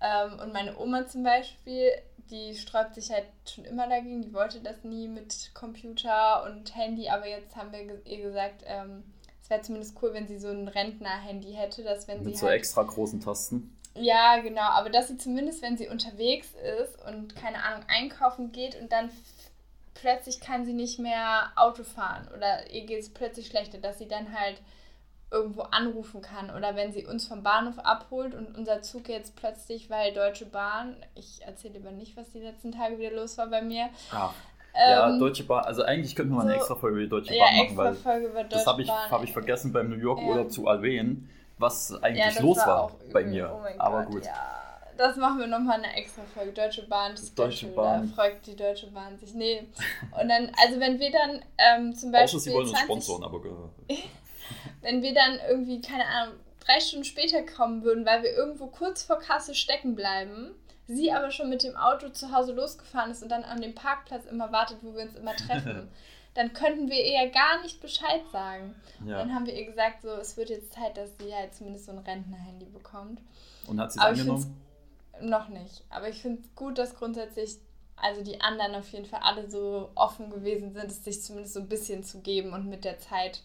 Ähm, und meine Oma zum Beispiel, die sträubt sich halt schon immer dagegen. Die wollte das nie mit Computer und Handy, aber jetzt haben wir ihr gesagt, ähm, es wäre zumindest cool, wenn sie so ein Rentner-Handy hätte, dass wenn Mit sie so halt extra großen Tasten. ja, genau, aber dass sie zumindest, wenn sie unterwegs ist und keine Ahnung einkaufen geht und dann plötzlich kann sie nicht mehr Auto fahren oder ihr geht es plötzlich schlechter, dass sie dann halt irgendwo anrufen kann oder wenn sie uns vom Bahnhof abholt und unser Zug jetzt plötzlich, weil Deutsche Bahn, ich erzähle lieber nicht, was die letzten Tage wieder los war bei mir. Ah, ja, ähm, Deutsche Bahn. Also eigentlich könnten wir mal eine so- extra Folge über die Deutsche ja, Bahn machen, weil Folge über Deutsche das habe ich, Bahn. hab ich vergessen beim New York Ja. Urlaub zu erwähnen, was eigentlich Ja, los war, auch bei übel. mir. Oh mein Aber Gott, gut. Ja. Das machen wir nochmal eine extra Folge. Deutsche Bahn, das Deutsche Bahn. Da freut die Deutsche Bahn sich. Nee. Und dann, also wenn wir dann ähm, zum Beispiel. Außer sie wollen uns 20 sponsoren, aber Wenn wir dann irgendwie, keine Ahnung, drei Stunden später kommen würden, weil wir irgendwo kurz vor Kasse stecken bleiben, sie aber schon mit dem Auto zu Hause losgefahren ist und dann an dem Parkplatz immer wartet, wo wir uns immer treffen, dann könnten wir ihr ja gar nicht Bescheid sagen. ja. Dann haben wir ihr gesagt, so, es wird jetzt Zeit, dass sie halt zumindest so ein Rentner-Handy bekommt. Und hat sie es angenommen? Noch nicht. Aber ich finde es gut, dass grundsätzlich, also die anderen auf jeden Fall alle so offen gewesen sind, es sich zumindest so ein bisschen zu geben und mit der Zeit.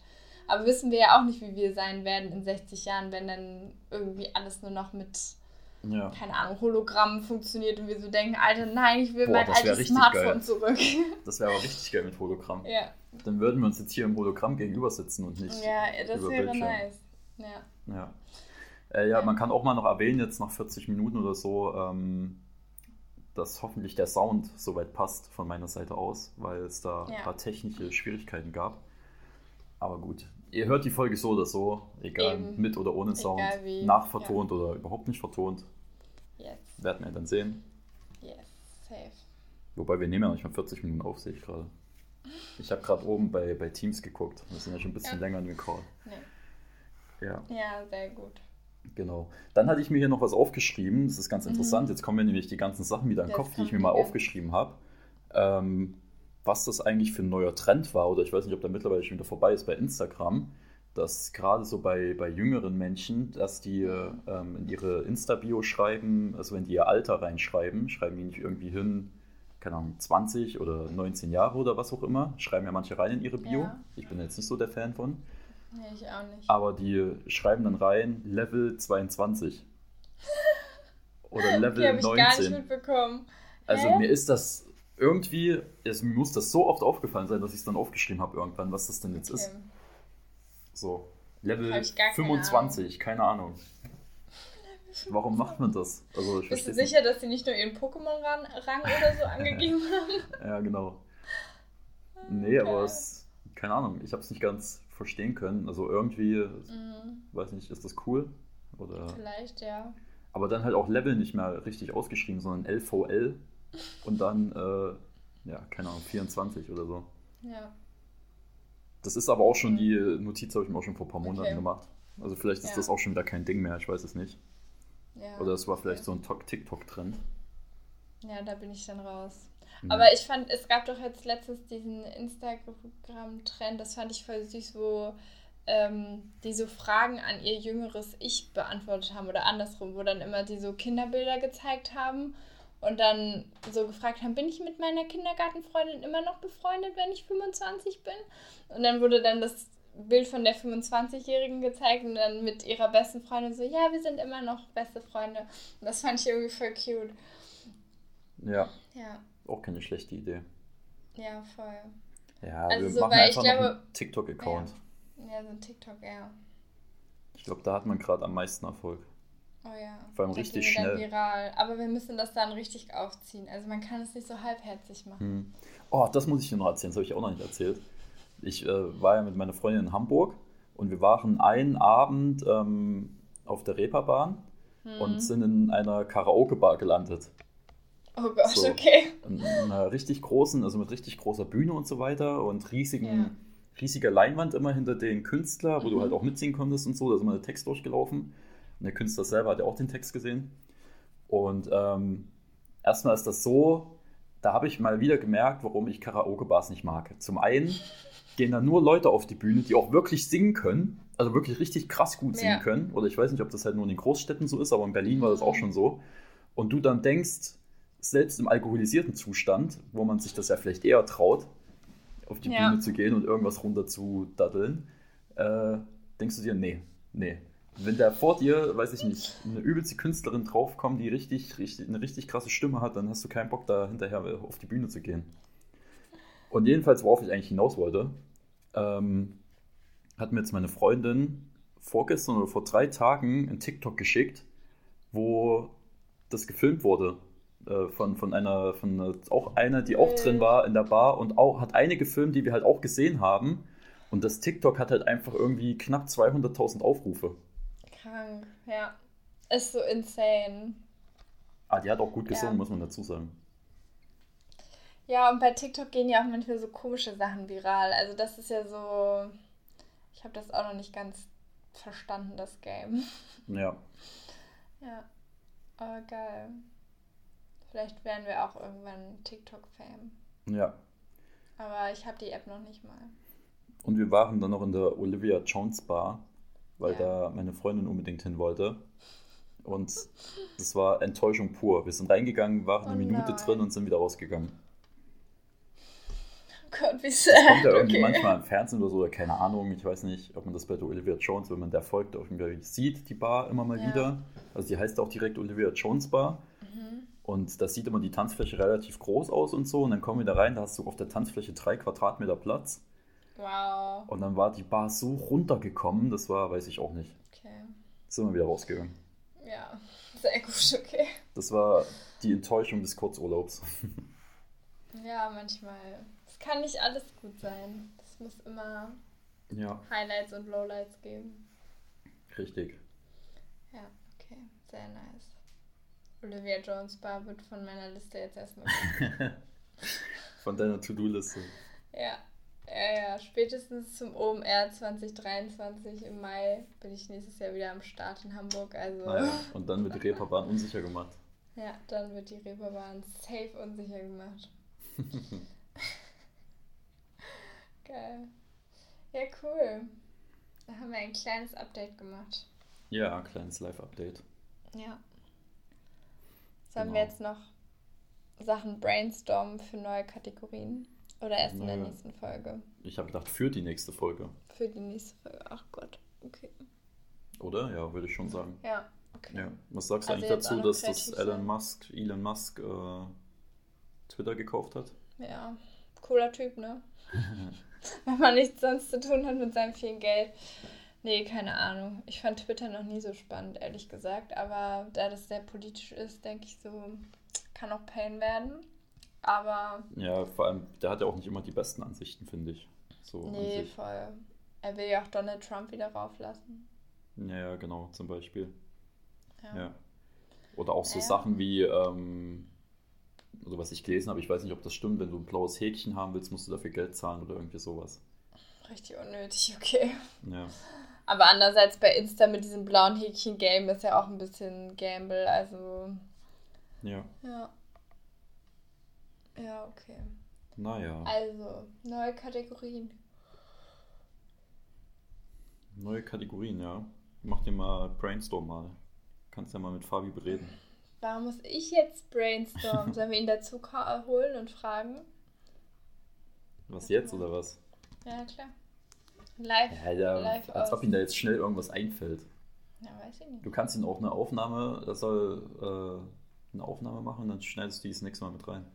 Aber wissen wir ja auch nicht, wie wir sein werden in 60 Jahren, wenn dann irgendwie alles nur noch mit, Ja. keine Ahnung, Hologrammen funktioniert und wir so denken, Alter, nein, ich will Boah, mein altes Smartphone geil. zurück. Das wäre aber richtig geil mit Hologramm. ja. Dann würden wir uns jetzt hier im Hologramm gegenüber sitzen und nicht. ja, das wäre Bildschirm. nice. Ja. Ja. Äh, ja, Ja. man kann auch mal noch erwähnen, jetzt nach 40 Minuten oder so, ähm, dass hoffentlich der Sound soweit passt von meiner Seite aus, weil es da Ja. ein paar technische Schwierigkeiten gab. Aber gut, ihr hört die Folge so oder so, egal Eben. mit oder ohne Sound, nachvertont oder überhaupt nicht vertont, Yes, werden wir dann sehen. yes, safe. Wobei wir nehmen ja nicht mal 40 Minuten auf, sehe ich gerade. Ich habe gerade oben bei, bei Teams geguckt. Wir sind ja schon ein bisschen Ja. länger in dem Call. Nee. Ja. Ja, sehr gut. Genau. Dann hatte ich mir hier noch was aufgeschrieben. Das ist ganz Mhm. interessant. Jetzt kommen mir nämlich die ganzen Sachen wieder in den Kopf, die ich mir mal aufgeschrieben habe. Ähm, was das eigentlich für ein neuer Trend war, oder ich weiß nicht, ob der mittlerweile schon wieder vorbei ist bei Instagram, dass gerade so bei, bei jüngeren Menschen, dass die äh, ähm, in ihre Insta-Bio schreiben, also wenn die ihr Alter reinschreiben, schreiben die nicht irgendwie hin, keine Ahnung, 20 oder 19 Jahre oder was auch immer, schreiben ja manche rein in ihre Bio. Ja. Ich bin jetzt nicht so der Fan von. Nee, ich auch nicht. Aber die schreiben dann rein Level 22. Oder Level okay, habe ich gar nicht 19. mitbekommen. Also Hä? mir ist das irgendwie, es, mir muss das so oft aufgefallen sein, dass ich es dann aufgeschrieben habe irgendwann, was das denn jetzt ist. Okay. So, Level Hab ich gar keine 25, keine Ahnung. Warum macht man das? Also ich Bist du sicher, dass sie nicht nur ihren Pokémon-Rang oder so angegeben haben? Nicht. Ja, genau. Nee, aber Okay. es, keine Ahnung, ich habe es nicht ganz verstehen können. Also irgendwie, Mhm, weiß nicht, ist das cool? Oder vielleicht, ja. Aber dann halt auch Level nicht mehr richtig ausgeschrieben, sondern LVL und dann, äh, ja, keine Ahnung, 24 oder so. Ja. Das ist aber auch schon, die Notiz habe ich mir auch schon vor ein paar Monaten Okay. gemacht. Also vielleicht ist Ja. das auch schon wieder kein Ding mehr, ich weiß es nicht. ja. Oder es war vielleicht so ein Tok- TikTok-Trend. Ja, da bin ich dann raus. Mhm. Aber ich fand, es gab doch jetzt letztens diesen Instagram-Trend, das fand ich voll süß, wo ähm, die so Fragen an ihr jüngeres Ich beantwortet haben oder andersrum, wo dann immer die so Kinderbilder gezeigt haben und dann so gefragt haben, bin ich mit meiner Kindergartenfreundin immer noch befreundet, wenn ich 25 bin? Und dann wurde dann das Bild von der 25-Jährigen gezeigt und dann mit ihrer besten Freundin so, ja, wir sind immer noch beste Freunde. Und das fand ich irgendwie voll cute. Ja, Ja, auch keine schlechte Idee. ja, voll. Ja, Also wir so, machen einfach glaube- einen TikTok-Account. Ja, so ein TikTok, ja. Ich glaube, da hat man gerade am meisten Erfolg. Oh ja. Vor allem Das richtig schnell. viral. Aber wir müssen das dann richtig aufziehen. Also man kann es nicht so halbherzig machen. Hm. Oh, das muss ich dir noch erzählen, das habe ich auch noch nicht erzählt. Ich äh, war ja mit meiner Freundin in Hamburg Und wir waren einen Abend ähm, auf der Reeperbahn Hm. und sind in einer Karaoke-Bar gelandet. Oh Gott, So. okay. In einer richtig großen, also mit richtig großer Bühne und so weiter und riesigen, Ja. riesiger Leinwand immer hinter den Künstler, wo du Mhm. halt auch mitsingen konntest und so. Da ist immer der Text durchgelaufen. Und der Künstler selber hat ja auch den Text gesehen. Und ähm, erstmal ist das so, da habe ich mal wieder gemerkt, warum ich Karaoke-Bars nicht mag. Zum einen gehen da nur Leute auf die Bühne, die auch wirklich singen können, also wirklich richtig krass gut singen Ja. können. Oder ich weiß nicht, ob das halt nur in den Großstädten so ist, aber in Berlin war das auch schon so. Und du dann denkst, selbst im alkoholisierten Zustand, wo man sich das ja vielleicht eher traut, auf die Ja. Bühne zu gehen und irgendwas runter zu daddeln, äh, denkst du dir, nee, nee. Wenn da vor dir, weiß ich nicht, eine übelste Künstlerin draufkommt, die richtig, richtig, eine richtig krasse Stimme hat, dann hast du keinen Bock, da hinterher auf die Bühne zu gehen. Und jedenfalls, worauf ich eigentlich hinaus wollte, ähm, hat mir jetzt meine Freundin vorgestern oder vor drei Tagen ein TikTok geschickt, wo das gefilmt wurde. Äh, von, von einer, von einer, auch einer, die auch drin war in der Bar und auch hat eine gefilmt, die wir halt auch gesehen haben. Und das TikTok hat halt einfach irgendwie knapp 200.000 Aufrufe. Krank, ja. Ist so insane. Ah, die hat auch gut gesungen, Ja. muss man dazu sagen. Ja, und bei TikTok gehen ja auch manchmal so komische Sachen viral. Also das ist ja so. Ich habe das auch noch nicht ganz verstanden, das Game. Ja, Ja. Aber geil. Vielleicht werden wir auch irgendwann TikTok-Fame. ja. Aber ich habe die App noch nicht mal. Und wir waren dann noch in der Olivia Jones Bar, weil Ja. da meine Freundin unbedingt hin wollte. Und das war Enttäuschung pur. Wir sind reingegangen, waren eine Oh Minute drin und sind wieder rausgegangen. Oh Gott, wie Das sad. kommt ja irgendwie okay. manchmal im Fernsehen oder so, oder keine Ahnung. Ich weiß nicht, ob man das bei der Olivia Jones, wenn man der folgt, irgendwie sieht, die Bar immer mal Ja. wieder. Also die heißt auch direkt Olivia Jones Bar. Mhm. Und das sieht immer die Tanzfläche relativ groß aus und so. Und dann kommen wir da rein, da hast du auf der Tanzfläche drei Quadratmeter Platz. Wow. Und dann war die Bar so runtergekommen, das war, weiß ich auch nicht. Okay. Sind wir wieder rausgegangen. Ja, sehr gut, okay. Das war die Enttäuschung des Kurzurlaubs. Ja, manchmal. Es kann nicht alles gut sein. Es muss immer Ja, Highlights und Lowlights geben. richtig. Ja, okay. Sehr nice. Olivia Jones Bar wird von meiner Liste jetzt erstmal. Von deiner To-Do-Liste. ja. Ja, ja. Spätestens zum OMR 2023 im Mai bin ich nächstes Jahr wieder am Start in Hamburg. Also. Naja, und dann wird die Reeperbahn unsicher gemacht. Ja, dann wird die Reeperbahn safe unsicher gemacht. Geil. Ja, cool. Da haben wir ein kleines Update gemacht. Ja, kleines Live-Update. Ja. Sollen Genau. wir jetzt noch Sachen brainstormen für neue Kategorien? Oder erst in der nächsten Folge? Ich habe gedacht, für die nächste Folge. Für die nächste Folge. Ach Gott. Okay. Oder? Ja, würde ich schon sagen. Ja, okay. Ja. Was sagst du Also eigentlich dazu, dass das Elon. Musk, Elon Musk äh, Twitter gekauft hat? Ja. Cooler Typ, ne? Wenn man nichts sonst zu tun hat mit seinem vielen Geld. Nee, keine Ahnung. Ich fand Twitter noch nie so spannend, ehrlich gesagt. Aber da das sehr politisch ist, denke ich so, kann auch Pain werden. Aber Ja, vor allem, der hat ja auch nicht immer die besten Ansichten, finde ich. So nee, voll. Er will ja auch Donald Trump wieder rauflassen. Ja, ja, genau, zum Beispiel. Ja. Ja. Oder auch so Ja. Sachen wie, ähm, also was ich gelesen habe, ich weiß nicht, ob das stimmt, wenn du ein blaues Häkchen haben willst, musst du dafür Geld zahlen oder irgendwie sowas. Richtig unnötig, okay. Ja, Aber andererseits bei Insta mit diesem blauen Häkchen-Game ist ja auch ein bisschen Gamble, also ja. ja. Ja, okay. Naja, Also, neue Kategorien. neue Kategorien, ja. Mach dir mal Brainstorm mal. Kannst ja mal mit Fabi bereden. Warum muss ich jetzt brainstormen? Sollen wir ihn dazu holen und fragen? Was jetzt oder was? Ja, klar. Live. Ja, der, live als ob aus. ihm da jetzt schnell irgendwas einfällt. Ja, weiß ich nicht. Du kannst ihn auch eine Aufnahme, er soll äh, eine Aufnahme machen, dann schneidest du die das nächste Mal mit rein.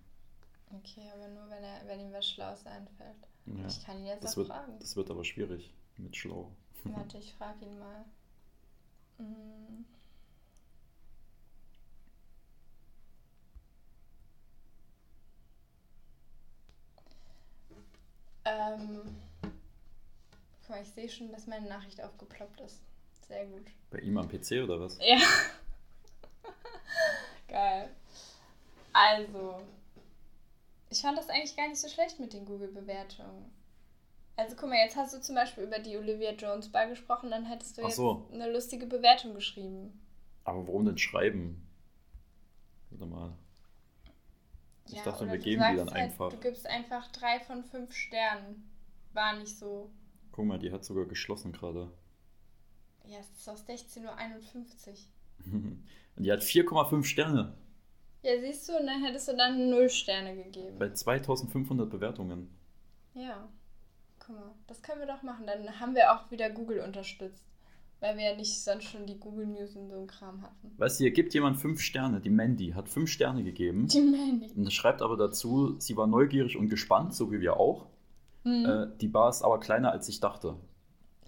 Okay, aber nur wenn er, wenn ihm was Schlaues einfällt. Ja. Ich kann ihn jetzt Das auch wird, fragen. das wird aber schwierig mit schlau. Warte, ich frage ihn mal. Mm. Ähm, Guck mal, ich sehe schon, dass meine Nachricht aufgeploppt ist. Sehr gut. Bei ihm am PC oder was? Ja. Geil. Also, ich fand das eigentlich gar nicht so schlecht mit den Google-Bewertungen. Also guck mal, jetzt hast du zum Beispiel über die Olivia Jones Bar gesprochen, dann hättest du Ach jetzt so. eine lustige Bewertung geschrieben. Aber warum denn schreiben? Warte mal. Ich Ja, dachte, wir geben die dann halt, einfach. Du gibst einfach drei von fünf Sternen. War nicht so. Guck mal, die hat sogar geschlossen gerade. Ja, es ist aus 16.51 Uhr. Und die hat 4,5 Sterne Ja, siehst du, und dann hättest du dann null Sterne gegeben. bei 2500 Bewertungen. Ja. Guck mal, das können wir doch machen. Dann haben wir auch wieder Google unterstützt. Weil wir ja nicht sonst schon die Google News und so einen Kram hatten. Weißt du, hier gibt jemand 5 Sterne. Die Mandy hat 5 Sterne gegeben. Die Mandy. Und schreibt aber dazu, sie war neugierig und gespannt, so wie wir auch. Hm. Äh, die Bar ist aber kleiner, als ich dachte.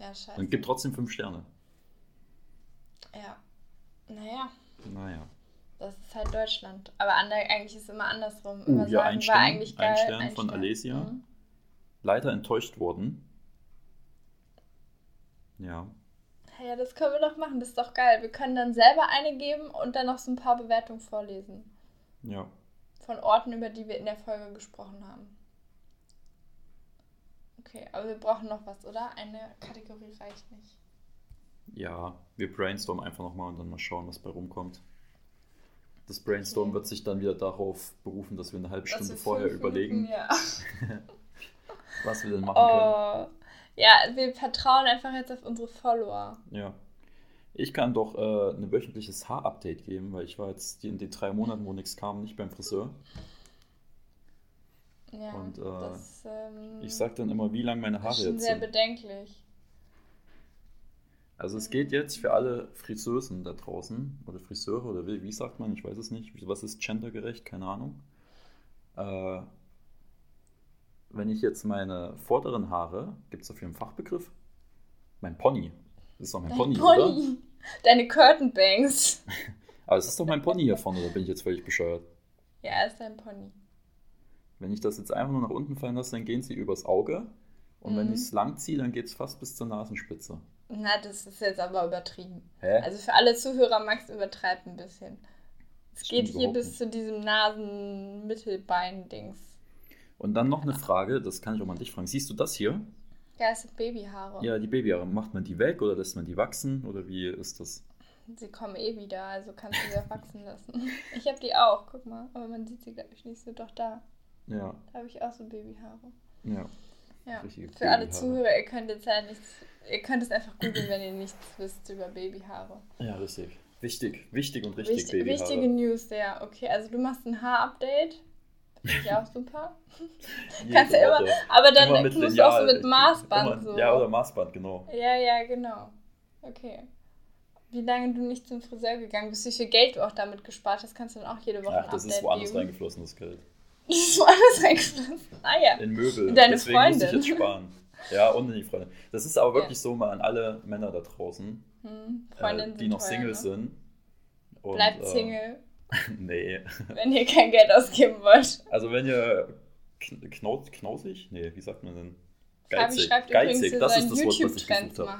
ja, scheiße. Und gibt trotzdem 5 Sterne. Ja. Naja, Naja. Das ist halt Deutschland. Aber ander, eigentlich ist es immer andersrum. Uh, immer hier ein Stern, eigentlich geil. ein Stern von Stern. Alesia. Mhm. Leider enttäuscht worden. Ja. Ja, das können wir doch machen. Das ist doch geil. Wir können dann selber eine geben und dann noch so ein paar Bewertungen vorlesen. Ja. Von Orten, über die wir in der Folge gesprochen haben. Okay, aber wir brauchen noch was, oder? Eine Kategorie reicht nicht. Ja, wir brainstormen einfach nochmal und dann mal schauen, was bei rumkommt. Das Brainstorm Okay. wird sich dann wieder darauf berufen, dass wir eine halbe Stunde vorher überlegen, Minuten, Ja. was wir denn machen können. Oh. Ja, wir vertrauen einfach jetzt auf unsere Follower. Ja. Ich kann doch äh, ein wöchentliches Haarupdate geben, weil ich war jetzt in den drei Monaten, wo nichts kam, nicht beim Friseur. Ja, Und, äh, das ähm, Ich sag dann immer, wie lang meine Haare ist schon jetzt sehr sind. bedenklich. Also es geht jetzt für alle Friseusen da draußen oder Friseure oder wie, wie sagt man, ich weiß es nicht. Was ist gendergerecht? Keine Ahnung. Äh, wenn ich jetzt meine vorderen Haare, gibt es dafür einen Fachbegriff? Mein Pony. Das ist doch mein Dein Pony, Pony. oder? Deine Curtain Bangs. Aber es ist doch mein Pony hier vorne, da bin ich jetzt völlig bescheuert. Ja, ist dein Pony. Wenn ich das jetzt einfach nur nach unten fallen lasse, dann gehen sie übers Auge. Und wenn Mhm. ich es lang ziehe, dann geht es fast bis zur Nasenspitze. Na, das ist jetzt aber übertrieben. Hä? Also für alle Zuhörer, Max übertreibt ein bisschen. Es geht hier bis nicht. zu diesem Nasen-Mittelbein-Dings. Und dann noch eine Frage, das kann ich auch mal an dich fragen. Siehst du das hier? Ja, es sind Babyhaare. Ja, die Babyhaare. Macht man die weg oder lässt man die wachsen? Oder wie ist das? Sie kommen eh wieder, also kannst du sie auch wachsen lassen. Ich habe die auch, guck mal. Aber man sieht sie, glaube ich, nicht so. Doch da. Ja, Da habe ich auch so Babyhaare. ja. Ja. Für alle. Zuhörer, ihr könnt jetzt ja nichts. Ihr könnt es einfach googeln, wenn ihr nichts wisst über Babyhaare. Ja, richtig. Wichtig, wichtig und richtig Wichtig, Babyhaare. wichtige News, ja. Okay, also du machst ein Haarupdate. Finde ich auch super. Kannst du immer, aber dann Immer mit musst du auch so mit Maßband Immer- so. Ja, oder Maßband, genau. Ja, ja, genau. Okay. Wie lange du nicht zum Friseur gegangen bist, wie viel Geld du auch damit gespart hast, kannst du dann auch jede Woche Ach, das ist woanders geben. reingeflossen, das Geld. Das ist woanders reingeflossen. Ah ja. In Möbel. Deine Deswegen muss ich Freundin. jetzt sparen. Ja, und in die Freundin. Das ist aber wirklich so mal an alle Männer da draußen, Hm, äh, die noch Single ne? sind. Und, Bleibt äh, Single, Nee. wenn ihr kein Geld ausgeben wollt. Also wenn ihr kn knau knausig? Nee, wie sagt man denn? Fabi schreibt Geizig, das ist das Wort, was ich gesucht habe.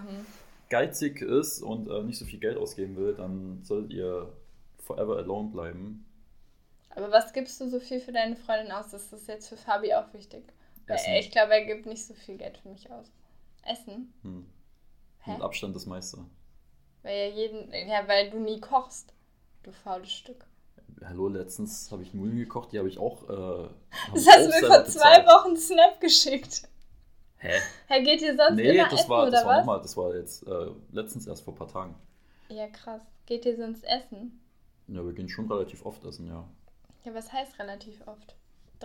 Geizig ist und äh, nicht so viel Geld ausgeben will, dann solltet ihr forever alone bleiben. Aber was gibst du so viel für deine Freundin aus? Das ist jetzt für Fabi auch wichtig. Weil Essen. ich glaube, er gibt nicht so viel Geld für mich aus. Essen? Hm. Hä? Mit Abstand das meiste. Weil ja jeden. Ja, weil du nie kochst. Du faules Stück. Hallo, letztens habe ich Nudeln gekocht, die habe ich auch. Äh, Das hast du mir vor zwei. Wochen Snap geschickt. Hä? Herr, geht ihr sonst Nee, immer das essen war, oder das war was? nochmal, das war jetzt äh, letztens erst vor ein paar Tagen. Ja, krass. Geht ihr sonst essen? Ja, wir gehen schon relativ oft essen, ja. Ja, was heißt relativ oft?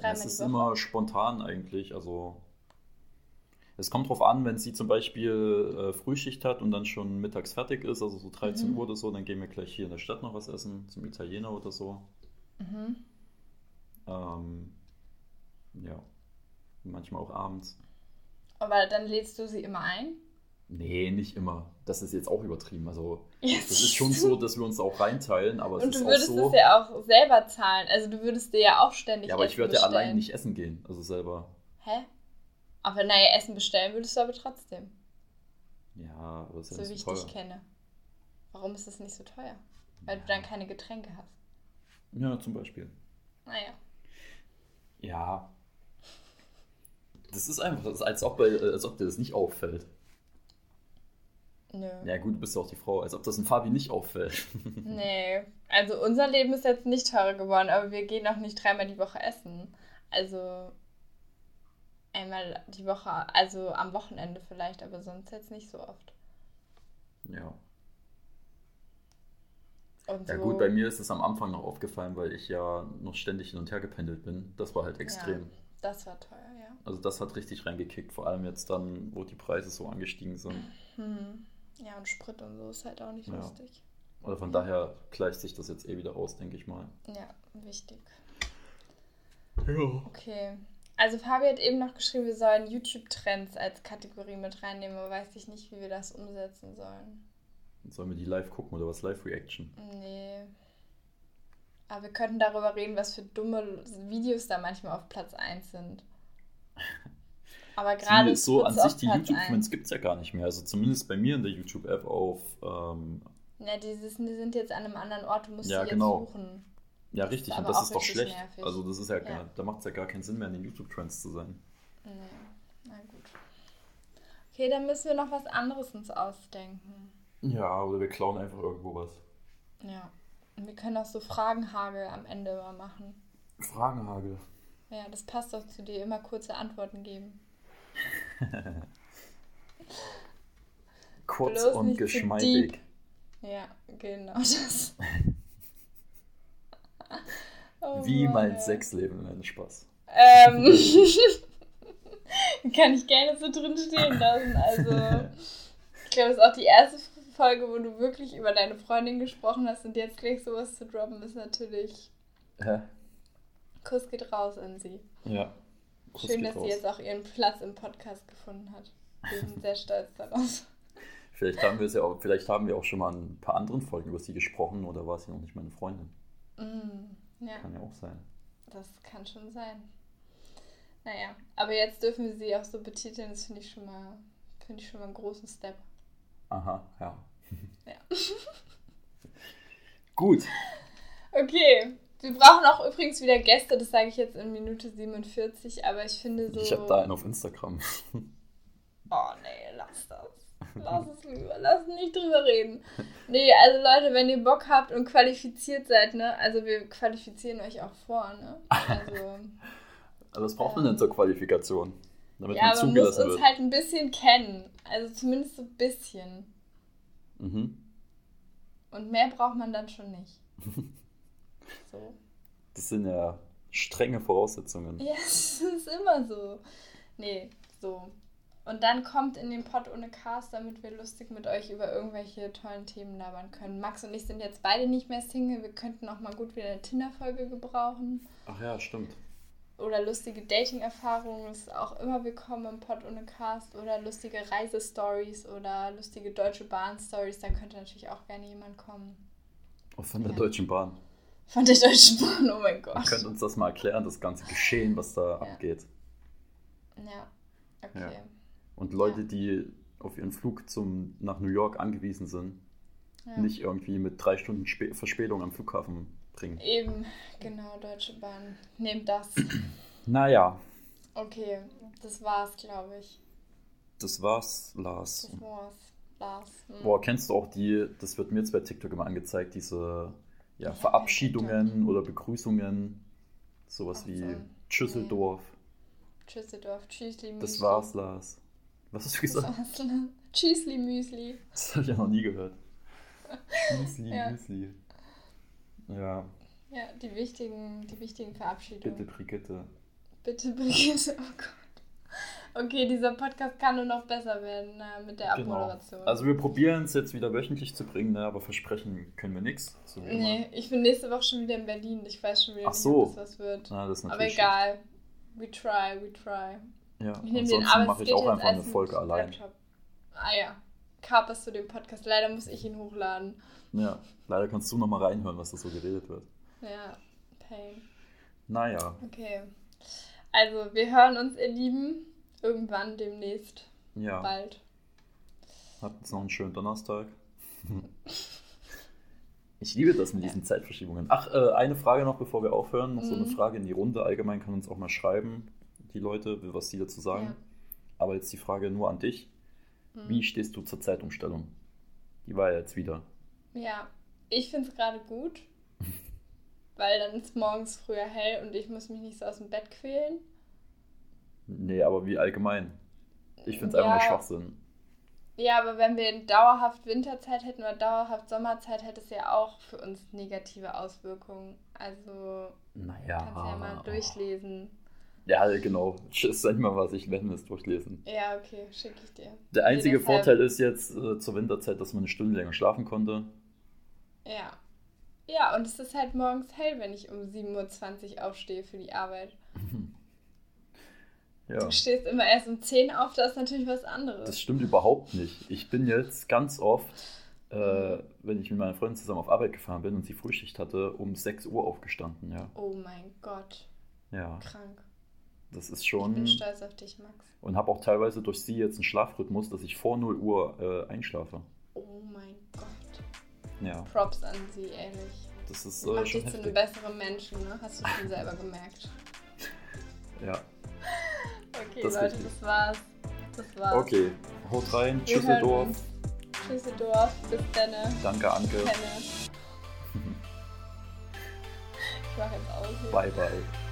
Ja, Dreimal es ist immer spontan eigentlich. Also es kommt drauf an, wenn sie zum Beispiel äh, Frühschicht hat und dann schon mittags fertig ist, also so 13 Mhm. Uhr oder so, dann gehen wir gleich hier in der Stadt noch was essen, zum Italiener oder so. Mhm. Ähm, ja, manchmal auch abends. Aber dann lädst du sie immer ein? Nee, nicht immer. Das ist jetzt auch übertrieben. Also Ja, das ist schon so, dass wir uns auch reinteilen, aber es Und ist du auch würdest so. es ja auch selber zahlen. Also du würdest dir ja auch ständig ja, aber Essen ich würde ja allein nicht essen gehen, also selber. Hä? Aber naja, Essen bestellen würdest du aber trotzdem. Ja, aber ist ja so nicht wie ich so dich kenne. Warum ist das nicht so teuer? Weil du dann keine Getränke hast. Ja, zum Beispiel. Naja. Ja. Das ist einfach, das ist, als, ob, bei- als ob dir das nicht auffällt. Nö. Ja, gut, du bist ja auch die Frau, als ob das in Fabi nicht auffällt. Nee. Also unser Leben ist jetzt nicht teurer geworden, aber wir gehen auch nicht dreimal die Woche essen. Also einmal die Woche, also am Wochenende vielleicht, aber sonst jetzt nicht so oft. Ja. Und Ja, so, gut, bei mir ist es am Anfang noch aufgefallen, weil ich ja noch ständig hin und her gependelt bin. Das war halt extrem. Ja, das war teuer, ja. Also, das hat richtig reingekickt, vor allem jetzt dann, wo die Preise so angestiegen sind. Hm. Ja, und Sprit und so ist halt auch nicht Ja. lustig. Oder von daher gleicht sich das jetzt eh wieder aus, denke ich mal. Ja, wichtig. Ja. Okay. Also Fabi hat eben noch geschrieben, wir sollen YouTube-Trends als Kategorie mit reinnehmen, aber weiß ich nicht, wie wir das umsetzen sollen. Sollen wir die live gucken oder was? Live-Reaction? Nee. Aber wir könnten darüber reden, was für dumme Videos da manchmal auf Platz 1 sind. Aber gerade so an sich, die YouTube-Comments 1. gibt es ja gar nicht mehr. Also zumindest bei mir in der YouTube-App auf. Ähm, Ja, dieses, die sind jetzt an einem anderen Ort, du musst Ja, sie genau. jetzt suchen. ja, Das richtig, und das ist doch schlecht. nervig. Also, das ist ja, Ja. gar, da macht es ja gar keinen Sinn mehr, in den YouTube-Trends zu sein. Nee, na gut. Okay, dann müssen wir noch was anderes uns ausdenken. Ja, oder wir klauen einfach irgendwo was. Ja. Und wir können auch so Fragenhagel am Ende mal machen. Fragenhagel. Ja, das passt doch zu dir, immer kurze Antworten geben. Kurz Bloß und geschmeidig. Ja, genau das. Oh Wie Mann, mein. Sexleben, nein, Spaß. Ähm, kann ich gerne so drin stehen lassen. Also, ich glaube, das ist auch die erste Folge, wo du wirklich über deine Freundin gesprochen hast und jetzt gleich sowas zu droppen, ist natürlich. Hä? Kuss geht raus an sie. Ja. Kuss Schön, dass raus. sie jetzt auch ihren Platz im Podcast gefunden hat. Wir sind sehr stolz darauf. Vielleicht haben wir es ja auch, vielleicht haben wir auch schon mal in ein paar anderen Folgen über sie gesprochen oder war sie noch nicht meine Freundin. Mm, ja, Kann ja auch sein. das kann schon sein. Naja, aber jetzt dürfen wir sie auch so betiteln, das finde ich schon mal, finde ich schon mal einen großen Step. Aha, ja. Ja. Gut. Okay, wir brauchen auch übrigens wieder Gäste, das sage ich jetzt in Minute 47, aber ich finde so. Ich habe da einen auf Instagram. Oh nee, lass das. Lass es lieber, lass nicht drüber reden. Nee, also Leute, wenn ihr Bock habt und qualifiziert seid, ne, also wir qualifizieren euch auch vor, ne? Also, Aber was braucht man denn zur Qualifikation? Damit ja, man aber man muss zugelassen uns wird. halt ein bisschen kennen. Also zumindest so ein bisschen. Mhm. Und mehr braucht man dann schon nicht. So. Das sind ja strenge Voraussetzungen. Ja, es ist immer so. Nee, so. Und dann kommt in den Pod ohne Cast, damit wir lustig mit euch über irgendwelche tollen Themen labern können. Max und ich sind jetzt beide nicht mehr Single. Wir könnten auch mal gut wieder eine Tinder-Folge gebrauchen. Ach ja, stimmt. Oder lustige Dating-Erfahrungen ist auch immer willkommen im Pod ohne Cast. Oder lustige Reisestories oder lustige Deutsche Bahn-Stories. Da könnte natürlich auch gerne jemand kommen. Auch von der Ja. Deutschen Bahn. Von der Deutschen Bahn, oh mein Ihr Gott. könnt uns das mal erklären, das ganze Geschehen, was da Ja. abgeht. Ja, okay. Ja. Und Leute, Ja. die auf ihren Flug zum, nach New York angewiesen sind, nicht irgendwie mit drei Stunden Spä Verspätung am Flughafen bringen. Eben, genau, Deutsche Bahn. Nehmt das. Naja, Okay, das war's, glaube ich. das war's, Lars. Das war's. Lars. Hm. Boah, kennst du auch die, das wird mir jetzt bei TikTok immer angezeigt, diese ja, Verabschiedungen oder Begrüßungen, sowas wie so. Tschüsseldorf. Tschüsseldorf. Tschüssli Müsli. Das war's, Lars. Was hast du gesagt? Tschüssli Müsli. Das habe ich ja noch nie gehört. Müsli, Ja. Müsli. Ja, Ja, die wichtigen, die wichtigen Verabschiedungen. bitte Brigitte. Bitte Brigitte. Oh Gott. Okay, dieser Podcast kann nur noch besser werden äh, mit der Genau. Abmoderation. Also wir probieren es jetzt wieder wöchentlich zu bringen, ne, aber versprechen können wir nichts. So nee, ich bin nächste Woche schon wieder in Berlin. Ich weiß schon wieder Ach nicht, so. ob das was wird. Na, das ist Aber egal. We try, we try. Ja, Ich nehme den mache ich auch einfach eine Folge allein. Laptop. Ah ja. Kaperst du den Podcast. Leider muss ich ihn hochladen. Ja, leider kannst du noch mal reinhören, was da so geredet wird. Ja, Pain. Naja, Okay. Also, wir hören uns, ihr Lieben, irgendwann demnächst. ja. Bald. Habt jetzt noch einen schönen Donnerstag. Ich liebe das mit diesen Zeitverschiebungen. Ach, äh, eine Frage noch, bevor wir aufhören. Noch so eine Mhm. Frage in die Runde. Allgemein kann uns auch mal schreiben, die Leute, was sie dazu sagen. Ja. Aber jetzt die Frage nur an dich. Mhm. Wie stehst du zur Zeitumstellung? Die war ja jetzt wieder. Ja, ich finde es gerade gut, weil dann ist morgens früher hell und ich muss mich nicht so aus dem Bett quälen. Nee, aber wie allgemein? Ich finde es einfach Ja. nur Schwachsinn. Ja, aber wenn wir dauerhaft Winterzeit hätten oder dauerhaft Sommerzeit, hätte es ja auch für uns negative Auswirkungen. Also Naja. kannst du ja mal durchlesen. Ja, genau. Sag mal was, ich mir das durchlesen. Ja, okay, schicke ich dir. Der einzige Nee, Vorteil ist jetzt äh, zur Winterzeit, dass man eine Stunde länger schlafen konnte. Ja. Ja, und es ist halt morgens hell, wenn ich um 7.20 Uhr aufstehe für die Arbeit. Ja. Du stehst immer erst um 10 Uhr auf, das ist natürlich was anderes. Das stimmt überhaupt nicht. Ich bin jetzt ganz oft, äh, wenn ich mit meiner Freundin zusammen auf Arbeit gefahren bin und sie Frühschicht hatte, um 6 Uhr aufgestanden, ja. oh mein Gott, Ja, krank. das ist Ich schon. bin stolz auf dich, Max. Und habe auch teilweise durch sie jetzt einen Schlafrhythmus, dass ich vor 0 Uhr äh, einschlafe. Oh mein Gott. Ja, Props an sie, ehrlich. das ist Macht äh, schon dich zu einem besseren Menschen, ne? Hast du schon selber gemerkt. Ja, Okay, Das Leute, das war's. Das war's. okay. Haut rein, Tschüsseldorf. Tschüsseldorf. Bis dann. Danke, Anke. Ich mach jetzt aus. hier. Bye, bye.